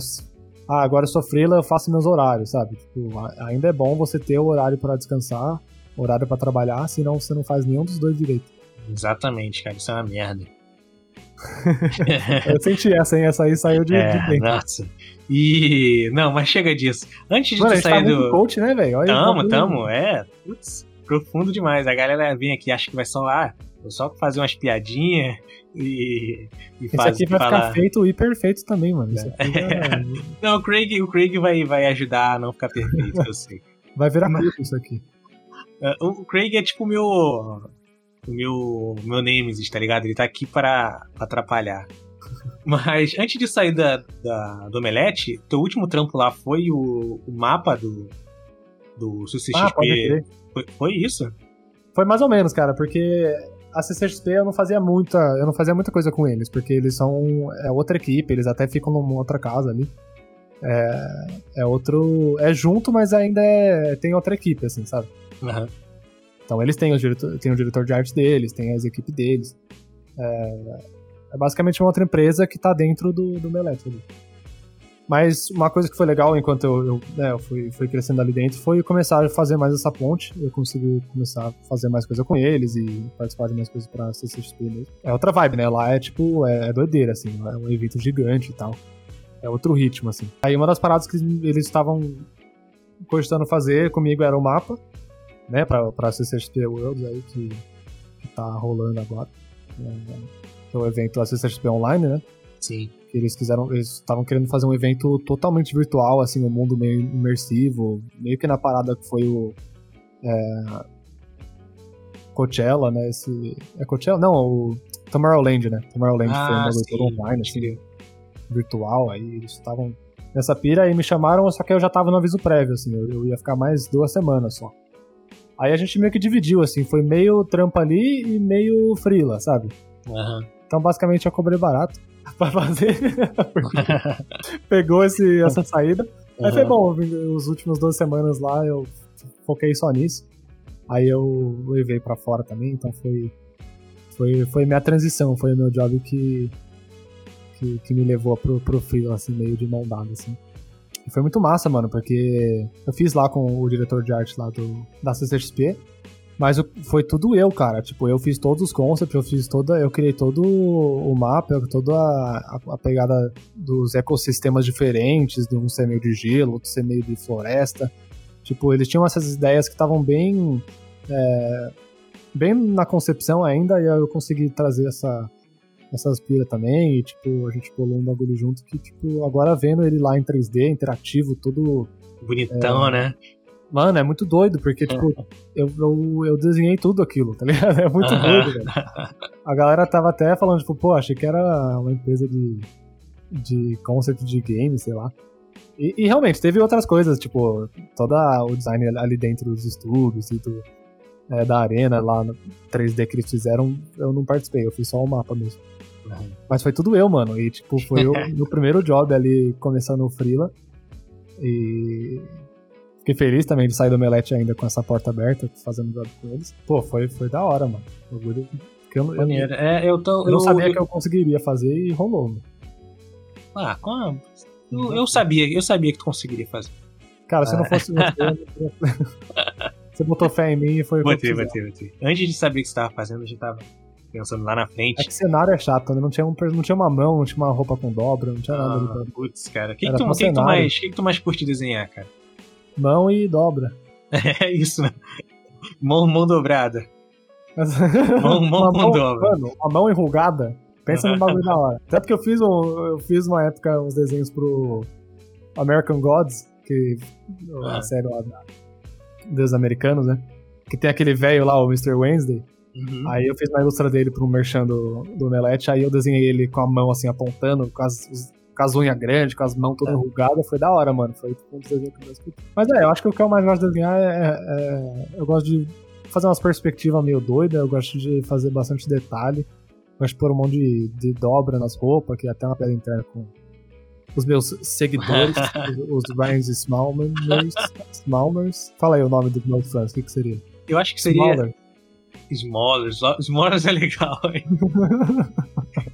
ah, agora eu sou frila, eu faço meus horários, sabe? Tipo, ainda é bom você ter o horário pra descansar, horário pra trabalhar, senão você não faz nenhum dos dois direito. Exatamente, cara. Isso é uma merda. Eu senti essa, hein? Essa aí saiu de, de É, dentro. nossa. E. Não, mas chega disso. Antes de Mano, tu tá sair muito do. coach, né, velho? Olha aí, Tamo, tamo, é. Putz, profundo demais. A galera vem aqui acha que vai só, ah, vou só fazer umas piadinhas e, e Esse faz, aqui vai falar. ficar feito e perfeito também, mano. Isso aqui é- Não, o Craig, o Craig vai, vai ajudar a não ficar perfeito, eu sei. vai virar culto isso aqui. É, O Craig é tipo o meu. O meu. meu Nemesis, tá ligado? Ele tá aqui para atrapalhar. Mas antes de sair da, da, do Omelete, teu último trampo lá foi o, o mapa do. Do CCXP. Ah, foi, foi isso? Foi mais ou menos, cara, porque a CCXP eu não fazia muita, eu não fazia muita coisa com eles, porque eles são é outra equipe, eles até ficam numa outra casa ali. É, é outro, é junto, mas ainda é, tem outra equipe, assim, sabe? Aham. Então eles têm o diretor, têm o diretor de arte deles, tem as equipes deles. É, é basicamente uma outra empresa que tá dentro do, do Melete ali. Mas uma coisa que foi legal enquanto eu, eu, né, eu fui, fui crescendo ali dentro foi começar a fazer mais essa ponte. Eu consegui começar a fazer mais coisa com eles e participar de mais coisas pra CCXP mesmo. É outra vibe, né? Lá é tipo, é, é doideira, assim, é um evento gigante e tal. É outro ritmo, assim. Aí uma das paradas que eles estavam cogitando fazer comigo era o mapa né, pra, pra CCXP Worlds aí, que, que tá rolando agora. É, é o evento CCXP Online, né? Sim. Eles quiseram, eles estavam querendo fazer um evento totalmente virtual, assim, um mundo meio imersivo, meio que na parada que foi o é, Coachella, né? Esse, é Coachella? Não, o Tomorrowland, né? Tomorrowland foi um Ah, bagulho sim. todo online, assim, virtual, aí eles estavam nessa pira e me chamaram, só que eu já tava no aviso prévio, assim, eu, eu ia ficar mais duas semanas só. Aí a gente meio que dividiu, assim, foi meio trampa ali e meio frila, sabe? Aham. Então basicamente eu cobrei barato pra fazer, pegou esse, essa saída. Aí foi bom, os últimos duas semanas lá eu foquei só nisso. Aí eu levei pra fora também, então foi, foi, foi minha transição, foi o meu job que, que, que me levou pro, pro freela, assim, meio de mão dada, assim. E foi muito massa, mano, porque eu fiz lá com o diretor de arte lá do, da CCXP, mas foi tudo eu, cara. Tipo, eu fiz todos os concepts, eu fiz toda. Eu criei todo o mapa, toda a, a- a pegada dos ecossistemas diferentes, de um ser meio de gelo, outro ser meio de floresta. Tipo, eles tinham essas ideias que estavam bem. é, bem na concepção ainda, e aí eu consegui trazer essa, essas piras também. E, tipo, a gente colou um bagulho junto que, tipo, agora vendo ele lá em 3D, interativo, tudo. Bonitão, né? Mano, é muito doido, porque, tipo, eu, eu, eu desenhei tudo aquilo, tá ligado? É muito doido, velho. A galera tava até falando, tipo, pô, achei que era uma empresa de, de concept de game, sei lá. E, e realmente, teve outras coisas, tipo, todo o design ali dentro dos estúdios e do, é, da arena lá no 3D que eles fizeram, eu não participei, eu fiz só o mapa mesmo. Mas foi tudo eu, mano. E, tipo, foi o meu primeiro job ali começando o Freela. E fiquei feliz também de sair do Melete ainda com essa porta aberta, fazendo job com eles. Pô, foi, foi da hora, mano. O bagulho que eu, eu. É, eu tô. eu não sabia que eu conseguiria fazer e rolou, mano. Ah, como? Eu, eu sabia, eu sabia que tu conseguiria fazer. Cara, se Ah. não fosse você, você botou fé em mim e foi Botei, botei, botei. Antes de saber o que você tava fazendo, eu já tava. pensando lá na frente. É que cenário é chato, né? Não tinha, um, não tinha uma mão, não tinha uma roupa com dobra, não tinha nada ali Ah, pra... putz, cara. O que, que, tu, que, que tu cenário. mais, que, que tu mais curte desenhar, cara? Mão e dobra. É isso, né? Mão, mão dobrada. Mão- mão mão, dobra. mano, uma mão enrugada. Pensa num bagulho da hora. Até porque eu fiz, um, eu fiz uma época uns desenhos pro American Gods, que a Ah. série lá da, dos americanos, né? Que tem aquele velho lá, o Mr. Wednesday. Uhum. Aí eu fiz uma ilustra dele pro merchan do, do Omelete, aí eu desenhei ele com a mão assim apontando, com as, os- com as unhas grandes, com as mãos todas É. enrugadas, foi da hora, mano. Foi tipo um dos desenhos que eu mais curti. Mas é, eu acho que o que eu mais gosto de desenhar é, é- Eu gosto de fazer umas perspectivas meio doidas, eu gosto de fazer bastante detalhe. Gosto de pôr um monte de, de dobra nas roupas, que é até uma piada interna com os meus seguidores, os, os Ryan's Smallmers. Smallmers. Fala aí o nome do meu fãs, o que, que seria? Eu acho que seria Smaller. Smallers. Smallers é legal, hein?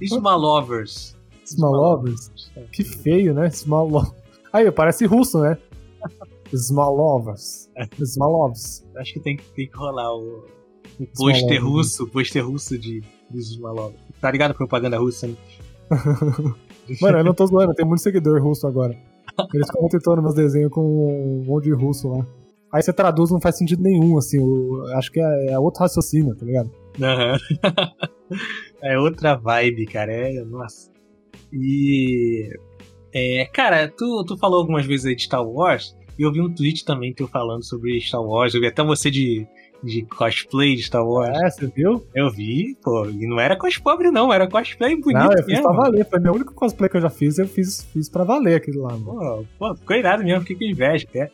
Smallovers. Smallovers? Que feio, né? Small Aí, parece russo, né? Smalovers. Smalovs. Acho que tem, que- tem que rolar o, o pôster russo, o pôster russo de, dos Smallovers. Tá ligado a propaganda russa, né? Mano, eu não tô zoando, tem muito seguidor russo agora. Eles ficam tentando meus desenhos com um monte de russo lá. Aí você traduz, não faz sentido nenhum, assim. o- acho que é, é outro raciocínio, tá ligado? Aham. é outra vibe, cara. É, nossa. E. É, cara, tu, tu falou algumas vezes aí de Star Wars, e eu vi um tweet também teu falando sobre Star Wars. Eu vi até você de, de cosplay de Star Wars. É, você viu? Eu vi, pô, e não era cos pobre, não, era cosplay bonito não, eu fiz mesmo. pra valer. Foi meu único cosplay que eu já fiz, eu fiz, fiz pra valer aquilo lá, mano. Pô, pô, ficou irado mesmo, fiquei com inveja até.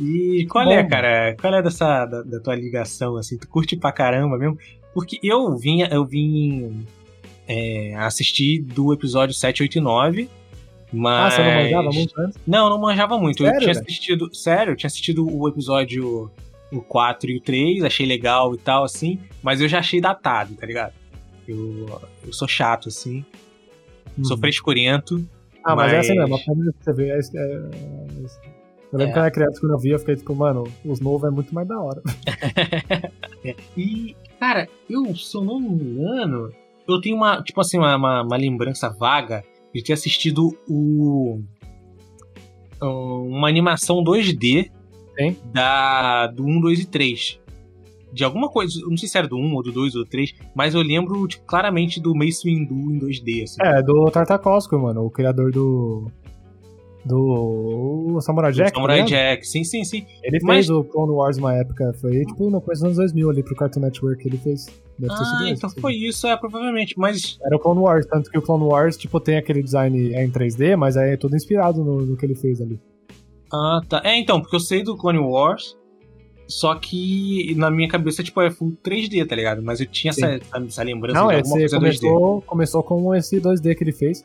E qual Bom, é, cara? Qual é dessa da, da tua ligação, assim? Tu curte pra caramba mesmo? Porque eu vinha, eu vim é, assistir do episódio 7, 8 e 9. Ah, Mas. você não manjava muito antes? Não, não manjava muito. eu Sério, tinha velho? assistido. Sério, eu tinha assistido o episódio o 4 e o 3, achei legal e tal, assim, mas eu já achei datado, tá ligado? Eu, eu sou chato, assim, sou Uhum. frescurento. Ah, mas, é assim Mas- mesmo, a família que você vê é, é- é- Eu lembro É. que eu era criança, quando eu via, eu fiquei tipo, mano, os novos é muito mais da hora. E, cara, eu, se eu não me engano, eu tenho uma, tipo assim, uma, uma, uma lembrança vaga de ter assistido o. Uma animação 2D Hein? da, do 1, 2 e 3. De alguma coisa, não sei se era do 1 ou do 2 ou do 3, mas eu lembro tipo, claramente do Mace Windu em 2D. Assim. É, do Tartakovsky, mano, o criador do. Do Samurai Jack. tá Samurai ligado? Jack, sim, sim, sim. Ele fez Mas- o Clone Wars uma época, foi tipo no começo dos anos 2000 ali pro Cartoon Network ele fez. Deve Ah, esse, então assim. foi isso, é, provavelmente. Mas Era o Clone Wars, tanto que o Clone Wars, tipo, tem aquele design é em 3D, mas é tudo inspirado no, no que ele fez ali. Ah, tá. É, então, porque eu sei do Clone Wars, só que na minha cabeça, tipo, é full 3D, tá ligado? Mas eu tinha essa, essa, lembrança Não, de esse alguma coisa 2D. começou, começou com esse 2D que ele fez.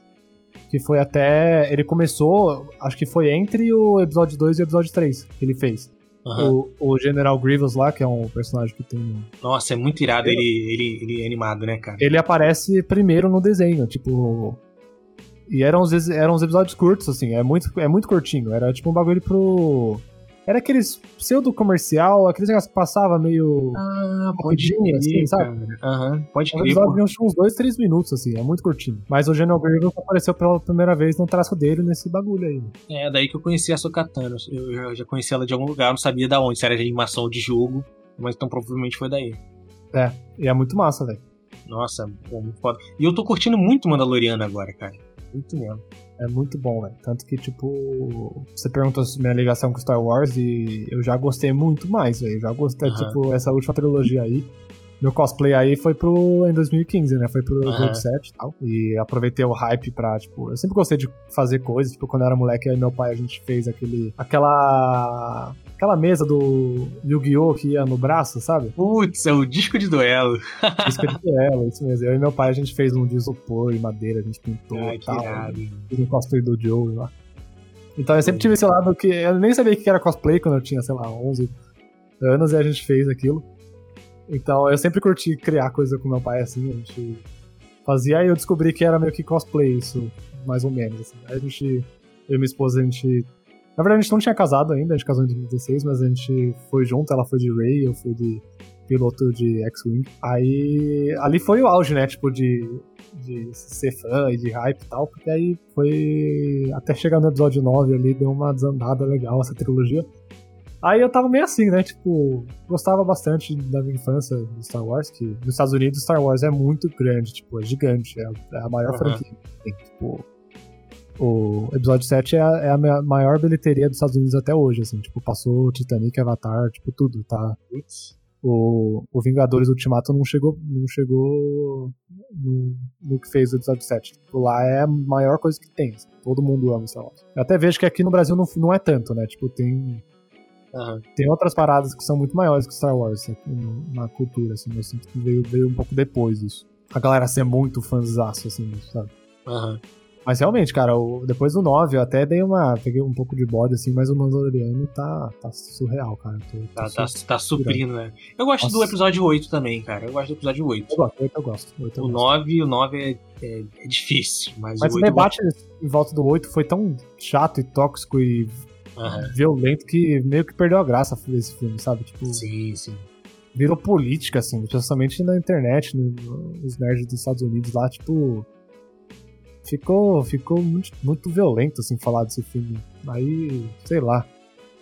Que foi até. Ele começou, acho que foi entre o episódio 2 e o episódio 3 que ele fez. Aham. O, o General Grievous lá, que é um personagem que tem. Nossa, é muito irado ele, ele, ele animado, né, cara? Ele aparece primeiro no desenho, tipo. E eram uns, eram uns episódios curtos, assim, é muito, é muito curtinho. Era tipo um bagulho pro. Era aqueles pseudo comercial, aqueles negócios que passava meio. Ah, rapidinho, assim, sabe? Aham, pode crer. episódio pô. de uns dois, três minutos, assim, é muito curtinho. Mas o General Grievous apareceu pela primeira vez no traço dele nesse bagulho aí. É, daí que eu conheci a Sokatana. Eu já, conheci ela de algum lugar, não sabia da onde, se era de animação ou de jogo, mas então provavelmente foi daí. E é muito massa, velho. Nossa, pô, muito foda. E eu tô curtindo muito Mandaloriano agora, cara. Muito mesmo. É muito bom, velho. Tanto que, tipo, você perguntou se minha ligação com Star Wars e eu já gostei muito mais, velho. Já gostei, Aham. tipo, essa última trilogia aí. Meu cosplay aí foi pro. em 2015, né? Foi pro Aham. Road 7 e tal. E aproveitei o hype pra, tipo. Eu sempre gostei de fazer coisas. Tipo, quando eu era moleque, aí meu pai a gente fez aquele. aquela. aquela mesa do Yu-Gi-Oh! que ia no braço, sabe? Putz, é o disco de duelo. Isso que ela, isso mesmo. Eu e meu pai a gente fez um de isopor e madeira, a gente pintou Ai, e tal. Fiz um cosplay do Joe lá. Então eu sempre tive esse lado que eu nem sabia o que era cosplay quando eu tinha, sei lá, 11 anos e a gente fez aquilo. Então eu sempre curti criar coisa com meu pai assim, a gente fazia e eu descobri que era meio que cosplay isso, mais ou menos. Assim. Aí a gente, eu e minha esposa, a gente. Na verdade a gente não tinha casado ainda, a gente casou em 2016, mas a gente foi junto, ela foi de Ray, eu fui de piloto de X-Wing. Aí, ali foi o auge, né, tipo, de, de ser fã e de hype e tal, porque aí foi, até chegar no episódio 9 ali, deu uma desandada legal essa trilogia. Aí eu tava meio assim, né? Tipo, gostava bastante da minha infância de Star Wars, que nos Estados Unidos Star Wars é muito grande, tipo, é gigante, é, é a maior uhum. franquia. Tipo, o episódio 7 é a, é a, maior bilheteria dos Estados Unidos até hoje, assim, tipo, passou Titanic, Avatar, tipo, tudo, tá? O, o Vingadores Ultimato não chegou, não chegou no, no que fez o episódio 7. Tipo, lá é a maior coisa que tem, assim, todo mundo ama Star Wars. Eu até vejo que aqui no Brasil não, não é tanto, né? Tipo, tem Uhum. Tem outras paradas que são muito maiores que Star Wars assim, na cultura, assim, eu sinto que veio, veio um pouco depois disso. A galera ser muito fãzaço, assim, sabe? Uhum. Mas realmente, cara, o, depois do 9 eu até dei uma. Peguei um pouco de bode, assim, mas o Mandaloriano tá, tá surreal, cara. Tô, tá, tá, tá suprindo, né? Eu gosto Nossa. do episódio 8 também, cara. Eu gosto do episódio 8. Eu gosto, 8 eu gosto. 8 eu o, gosto. 9, o 9 é, é, é difícil, mas, mas o, o debate em volta do 8 foi tão chato e tóxico e uhum. violento que meio que perdeu a graça desse filme, sabe? Tipo, sim, sim. Virou política, assim, principalmente na internet, nos nerds dos Estados Unidos lá, tipo. Ficou, ficou muito, muito violento, assim, falar desse filme. Aí, sei lá.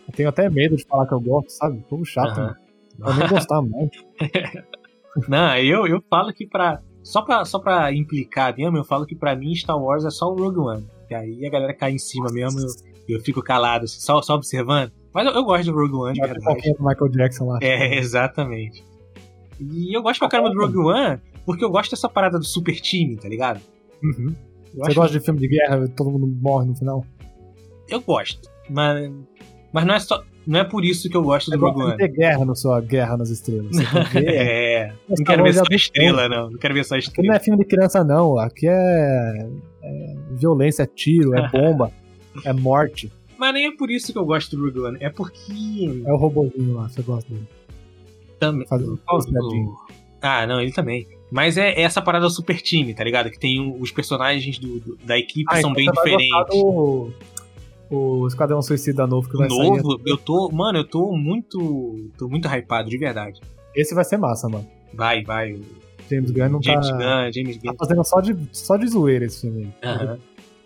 Eu tenho até medo de falar que eu gosto, sabe? Ficou chato, uhum. Pra nem gostar mais. Não, eu, eu falo que pra. Só pra, só pra implicar mesmo, eu falo que pra mim Star Wars é só o Rogue One. E aí a galera cai em cima mesmo, eu, eu fico calado, assim, só, só observando. Mas eu, eu, gosto do Rogue One, de verdade. do Michael Jackson lá. É, exatamente. E eu gosto pra caramba do Rogue One porque eu gosto dessa parada do super time, tá ligado? Uhum. Você gosta que... de filme de guerra, todo mundo morre no final? Eu gosto, mas, mas não é só. Não é por isso que eu gosto do Rogue One. ter guerra na sua Guerra nas Estrelas. é. Não quero ver só estrela, não. Não quero ver só estrela. Aqui não é filme de criança, não. Aqui é, é violência, é tiro, é bomba. É morte. Mas nem é por isso que eu gosto do One. É porque. É o robôzinho lá, você gosta dele. Também. Faz o... Ah, não, ele também. Mas é, essa parada super time, tá ligado? Que tem os personagens do, do da equipe ah, são então bem diferentes. Do, o Esquadrão Suicida novo que vai novo, sair. Novo? Eu tô. Mano, eu tô muito. tô muito hypado, de verdade. Esse vai ser massa, mano. Vai, vai. James Gunn não James tá. Gunn, James Gunn. Tá fazendo só de, só de zoeira esse filme aí. Uhum.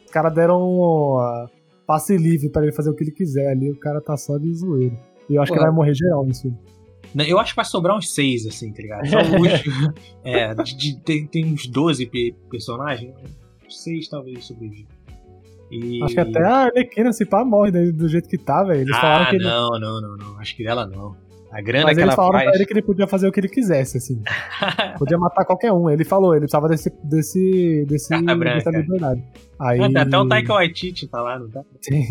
Os caras deram um uh, passe livre pra ele fazer o que ele quiser ali, o cara tá só de zoeira. E eu acho Pô, que vai morrer geral nesse filme. Eu acho que vai sobrar uns seis, assim, tá ligado? Só os, é, de, de, tem, tem uns 12 personagens. Seis talvez sobrevivam. E... Acho que até a Arlequina se pá morre do, jeito que tá, velho. Eles ah, falaram que ele... não, não, não, não. Acho que dela não. A grana Mas que eles ela falaram faz... pra ele que ele podia fazer o que ele quisesse, assim. podia matar qualquer um. Ele falou, ele precisava desse, desse, desse dessa liberdade. Aí... Ah, até o Taika Waititi tá lá, não tá? Sim.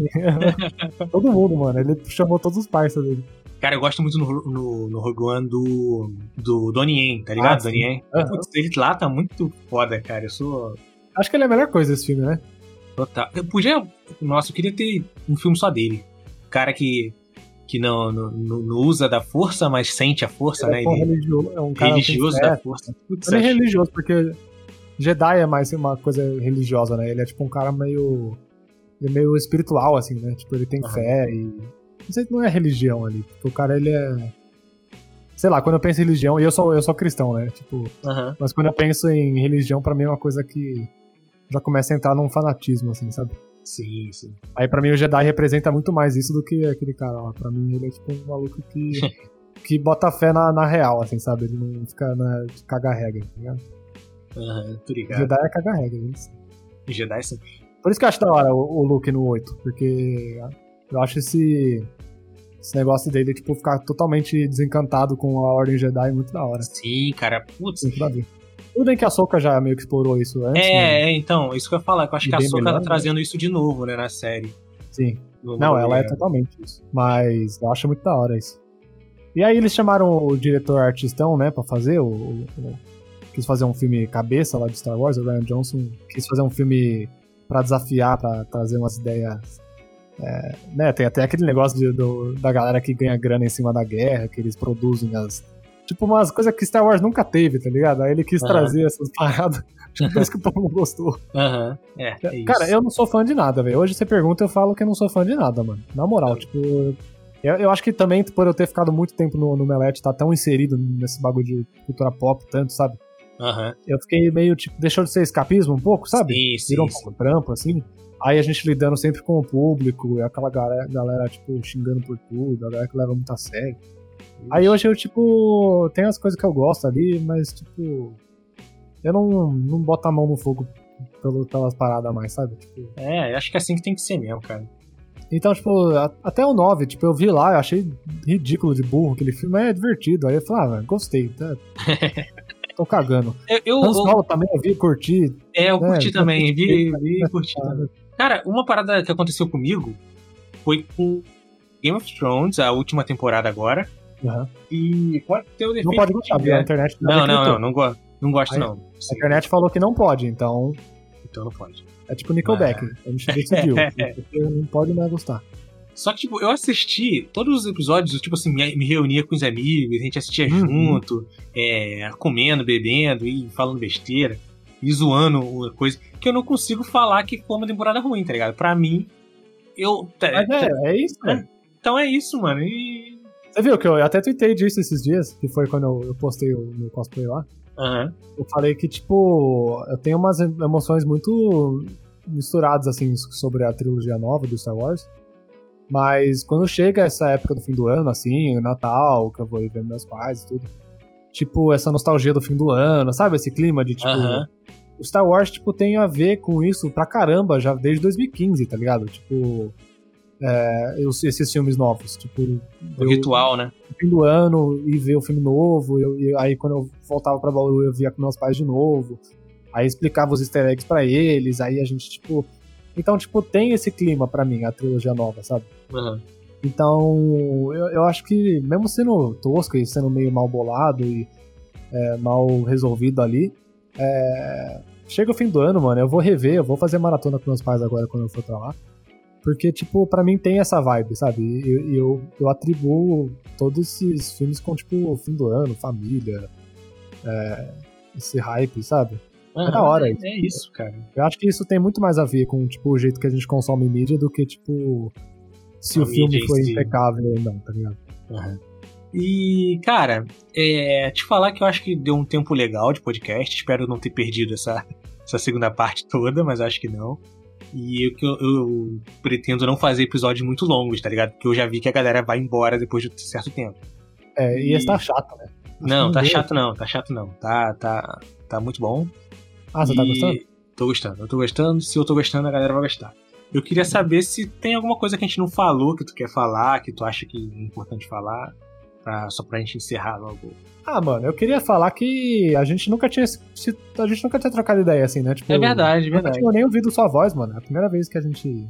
Todo mundo, mano. Ele chamou todos os parceiros dele. Cara, eu gosto muito no, no, no Rogue One do, do Donnie Yen, tá ligado? Ah, Donnie Yen. Uhum. Putz, ele lá tá muito foda, cara. Eu sou... Acho que ele é a melhor coisa desse filme, né? Total. Eu podia. Nossa, eu queria ter um filme só dele. O cara que, que não, não, não usa da força, mas sente a força, ele né? É, ele, religioso, é um cara religioso da força. Putz, ele é religioso, porque Jedi é mais uma coisa religiosa, né? Ele é tipo um cara meio. Ele é meio espiritual, assim, né? Tipo, ele tem uhum. fé e. Não sei se não é religião ali. Porque o cara, ele é. Sei lá, quando eu penso em religião, e eu sou, eu sou cristão, né? Tipo. Uhum. Mas quando eu penso em religião, para mim é uma coisa que já começa a entrar num fanatismo, assim, sabe? Sim, sim. Aí pra mim o Jedi representa muito mais isso do que aquele cara lá. Pra mim ele é tipo um maluco que, que bota fé na, na real, assim, sabe? Ele não fica na caga-regra, tá ligado? Aham, uhum, tô ligado. Jedi é caga-regra, isso. Jedi sim. Por isso que eu acho da hora o, o Luke no 8, porque eu acho esse, esse negócio dele, tipo, ficar totalmente desencantado com a Ordem Jedi muito da hora. Sim, cara, putz. Muito da. Tudo bem que a Soca já meio que explorou isso antes. É, né? É, então, isso que eu ia falar, que eu acho e que a Soca tá né? trazendo isso de novo, né, na série. Sim. No Não, ela é totalmente isso. Mas eu acho muito da hora isso. E aí eles chamaram o diretor artistão, né, pra fazer o, o, o, quis fazer um filme cabeça lá de Star Wars, o Ryan Johnson quis fazer um filme para desafiar, para trazer umas ideias é, né, tem até aquele negócio de, do, da galera que ganha grana em cima da guerra, que eles produzem as, Tipo, umas coisas que Star Wars nunca teve, tá ligado? Aí ele quis uhum. trazer essas paradas. Tipo, por isso que o povo gostou. Aham, uhum. é, é Cara, eu não sou fã de nada, velho. Hoje você pergunta, eu falo que eu não sou fã de nada, mano. Na moral, tipo, Eu, eu acho que também, por eu ter ficado muito tempo no, no Melete, tá tão inserido nesse bagulho de cultura pop, tanto, sabe? Aham. Eu fiquei meio, tipo, deixou de ser escapismo um pouco, sabe? Sim, sim, Virou um pouco trampo, assim. Aí a gente lidando sempre com o público, e aquela galera, galera, tipo, xingando por tudo, a galera que leva muito a sério. Aí hoje eu, tipo, tem as coisas que eu gosto ali, mas, tipo, eu não, não boto a mão no fogo pelo, pelas paradas mais, sabe? Tipo, É, acho que é assim que tem que ser mesmo, cara. então, tipo, a- até o 9, tipo, eu vi lá, eu achei ridículo de burro aquele filme, mas é divertido. Aí eu falei, ah, velho, gostei, tá? Tô cagando. Eu, eu, Han eu- também eu vi, curti. é, eu É, curti então também, vi, vi curti também. Cara, uma parada que aconteceu comigo foi com Game of Thrones, a última temporada agora. Aham. E pode ter o defeito Não pode gostar, tiver. A internet Não, não, não, decretou. não, go não gosto Aí- não. A Sim, internet falou que não pode, então então não pode. é tipo Nickelback. A gente decidiu. Não pode mais gostar. Só que, tipo, eu assisti todos os episódios, eu, tipo assim, me, reunia com os amigos, a gente assistia Uhum. junto, é, comendo, bebendo e falando besteira, e zoando uma coisa, que eu não consigo falar que foi uma temporada ruim, tá ligado? Pra mim, eu. tá- Mas é, é isso, É. velho. Então é isso, mano. E. Você viu que eu até tuitei disso esses dias, que foi quando eu, eu postei o meu cosplay lá. Aham. Eu falei que, tipo, eu tenho umas emoções muito misturadas, assim, sobre a trilogia nova do Star Wars. Mas quando chega essa época do fim do ano, assim, Natal, que eu vou ir ver meus pais e tudo. Tipo, essa nostalgia do fim do ano, sabe? Esse clima de, tipo. Aham. O Star Wars, tipo, tem a ver com isso pra caramba, já desde 2015, tá ligado? Tipo. É, esses filmes novos. Tipo. O ritual, né? no fim do ano e ver o filme novo. Eu, aí quando eu voltava pra Bauru, eu via com meus pais de novo. Aí explicava os easter eggs pra eles. Aí a gente, tipo. Então, tipo, tem esse clima pra mim, a trilogia nova, sabe? Aham. Então, eu, eu acho que, mesmo sendo tosco e sendo meio mal bolado e é, mal resolvido ali, é, chega o fim do ano, mano, eu vou rever, eu vou fazer maratona com meus pais agora quando eu for pra lá. Porque, tipo, pra mim tem essa vibe, sabe? E eu, eu, eu atribuo todos esses filmes com, tipo, fim do ano, família, é, esse hype, sabe? É da hora isso. É isso, cara. Eu acho que isso tem muito mais a ver com, tipo, o jeito que a gente consome mídia do que, tipo, se A o filme foi impecável ou não, tá ligado? Aham. E, cara, é, te falar que eu acho que deu um tempo legal de podcast. Espero não ter perdido essa, essa segunda parte toda, mas acho que não. E eu, eu, eu pretendo não fazer episódios muito longos, tá ligado? Porque eu já vi que a galera vai embora depois de um certo tempo. É, e E- esse tá chato, né? Acho não, tá deu. chato não, tá chato não. Tá, tá, tá muito bom. Ah, você tá E gostando? Tô gostando, eu tô gostando. Se eu tô gostando, a galera vai gostar. Eu queria saber se tem alguma coisa que a gente não falou, que tu quer falar, que tu acha que é importante falar, pra, só pra gente encerrar logo. Ah, mano, eu queria falar que a gente nunca tinha a gente nunca tinha trocado ideia assim, né? Tipo, É verdade, é Eu nunca verdade. tinha nem ouvido sua voz, mano. É a primeira vez que a gente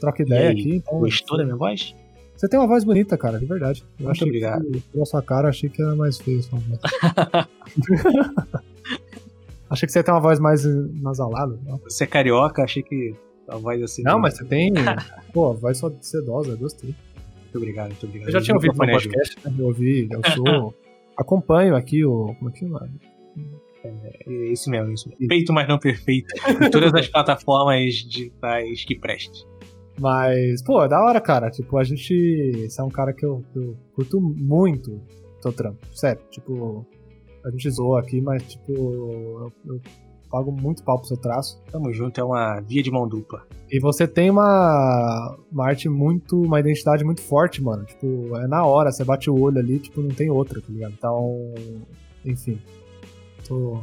troca ideia aí, aqui, então. Gostou da minha voz? Você tem uma voz bonita, cara, de verdade. Eu Muito obrigado. Que, pela sua cara, achei que era mais feio sua voz. achei que você ia ter uma voz mais nasalada. Não, Você é carioca, achei que a voz assim. não mas você tem. Pô, voz só sedosa, gostei. Muito obrigado, muito obrigado. Eu já tinha O ouvido ajuda. podcast, né? Eu ouvi, eu sou. acompanho aqui o. Como é que chama? É isso mesmo, isso mesmo. Feito, mas não perfeito. Em todas as plataformas digitais que preste. Mas, pô, é da hora, cara. Tipo, a gente. Você é um cara que eu, que eu curto muito teu trampo. Sério, tipo. A gente zoa aqui, mas, tipo. Eu, eu pago muito pau pro seu traço. Tamo junto, é uma via de mão dupla. E você tem uma, uma arte muito. Uma identidade muito forte, mano. Tipo, é na hora, você bate o olho ali, tipo, não tem outra, tá ligado? Então. Enfim. Tô.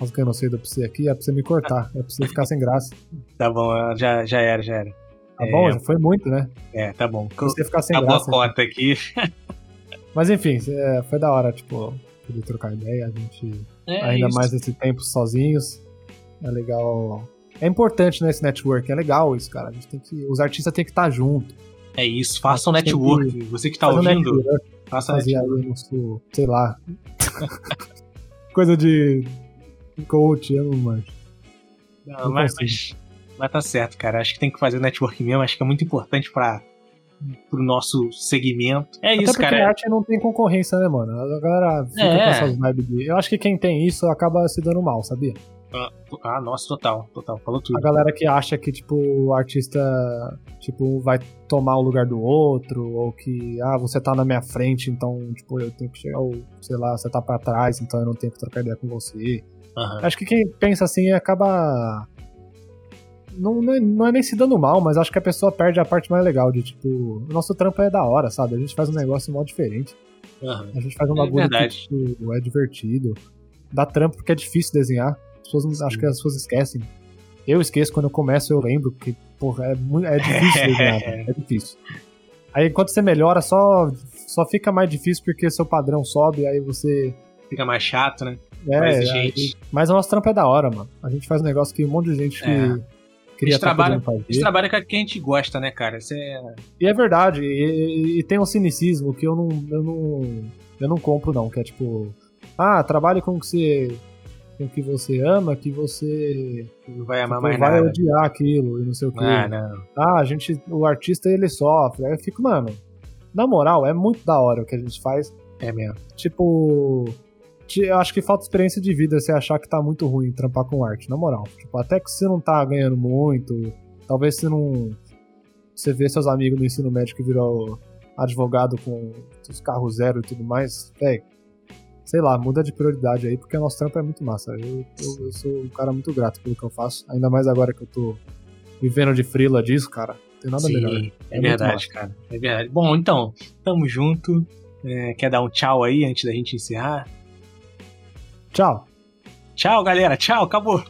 Rasgando o cedo pra você aqui, é pra você me cortar. É pra você ficar sem graça. Tá bom, já, já era, já era. Tá É. bom? Já foi muito, né? É, tá bom. Pra você ficar sem Acabou a graça. cota aqui. Mas enfim, é, foi da hora, tipo, poder trocar ideia, a gente. É ainda isso. mais nesse tempo sozinhos. É legal. É importante nesse network, é legal isso, cara. A gente tem que. Os artistas têm que estar junto. É isso, faça um Tem que network. Você que tá um ouvindo, network, faça fazer aí network. o nosso, sei lá. Coisa de coach, eu não manjo. Não, não mas, mas, mas tá certo, cara. Acho que tem que fazer network mesmo. Acho que é muito importante para pro nosso segmento. É Até isso, porque cara. a arte não tem concorrência, né, mano? A galera fica É. com essas vibes de. Eu acho que quem tem isso acaba se dando mal, sabia? Ah, ah, nossa, total, total, falou tudo. A galera que acha que, tipo, o artista, tipo, vai tomar o lugar do outro, ou que, ah, você tá na minha frente, então, tipo, eu tenho que chegar, ou, sei lá, você tá pra trás, então eu não tenho que trocar ideia com você. Aham. Acho que quem pensa assim acaba. Não, não, é, não é nem se dando mal, mas acho que a pessoa perde a parte mais legal de, tipo, o nosso trampo é da hora, sabe? A gente faz um negócio mal diferente. aham. A gente faz um É bagulho que verdade. tipo, é divertido. Dá trampo porque é difícil desenhar. As pessoas, não- acho que as pessoas esquecem. Eu esqueço quando eu começo, eu lembro que, porra, é, muito, é difícil desenhar. é difícil. Aí enquanto você melhora, só, só fica mais difícil porque seu padrão sobe, aí você. Fica mais chato, né? É, Mais aí- exigente. mas o nosso trampo é da hora, mano. A gente faz um negócio que um monte de gente que É. queria estar trabalha- podendo A gente fazer. trabalha com o que a gente gosta, né, cara? Isso é. E é verdade, e, e- tem um cinicismo que eu não, eu não. Eu não compro, não. Que é tipo. Ah, trabalhe com o que você. Com o que você ama, que você Não vai amar tipo, mais vai nada. odiar aquilo e não sei o que. Ah, não. Ah, a gente. O artista ele sofre. Aí eu fico, mano. Na moral, é muito da hora o que a gente faz. É mesmo. Tipo. Eu acho que falta experiência de vida você achar que tá muito ruim trampar com arte, na moral. Tipo, até que você não tá ganhando muito, talvez você não. Você vê seus amigos no ensino médio que virou advogado com os carros zero e tudo mais, véi, sei lá, muda de prioridade aí, porque o nosso trampo é muito massa. Eu, eu, eu sou um cara muito grato pelo que eu faço, ainda mais agora que eu tô vivendo de frila disso, cara. Não tem nada Sim, melhor. é, É verdade, cara. É verdade. Bom, então, tamo junto. É, quer dar um tchau aí antes da gente encerrar? Tchau! Tchau, galera. Tchau, acabou.